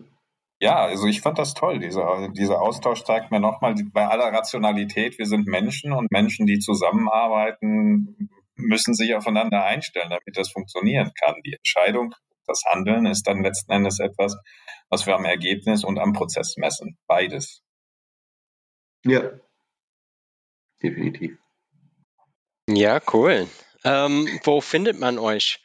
Ja, also ich fand das toll. Dieser, dieser Austausch zeigt mir nochmal, bei aller Rationalität, wir sind Menschen und Menschen, die zusammenarbeiten, müssen sich aufeinander einstellen, damit das funktionieren kann. Die Entscheidung, das Handeln ist dann letzten Endes etwas, was wir am Ergebnis und am Prozess messen. Beides. Ja, definitiv. Ja, cool. Ähm, wo findet man euch?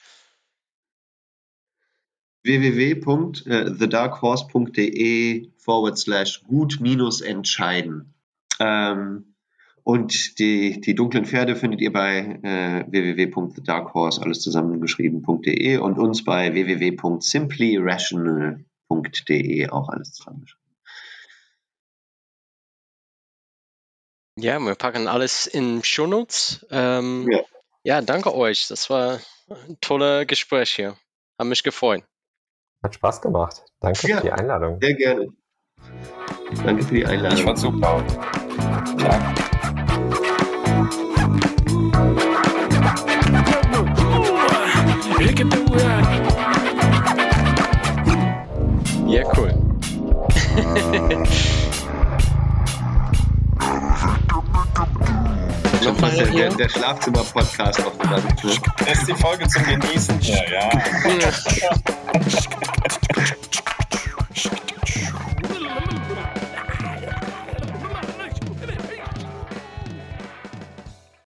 www.thedarkhorse.de forward slash gut minus entscheiden. Ähm, und die, die dunklen Pferde findet ihr bei äh, www.thedarkhorse, alles zusammengeschrieben.de und uns bei www.simplyrational.de, auch alles zusammengeschrieben. Ja, wir packen alles in Shownotes. Ähm, ja. ja, danke euch. Das war ein tolles Gespräch hier. Hat mich gefreut. Hat Spaß gemacht. Danke ja, für die Einladung. Sehr gerne. Danke für die Einladung. Ich fand's super. Danke. Ja, cool. Nochmal der, der, der Schlafzimmer-Podcast auf der Das ist die Folge zum Genießen. Ja, ja.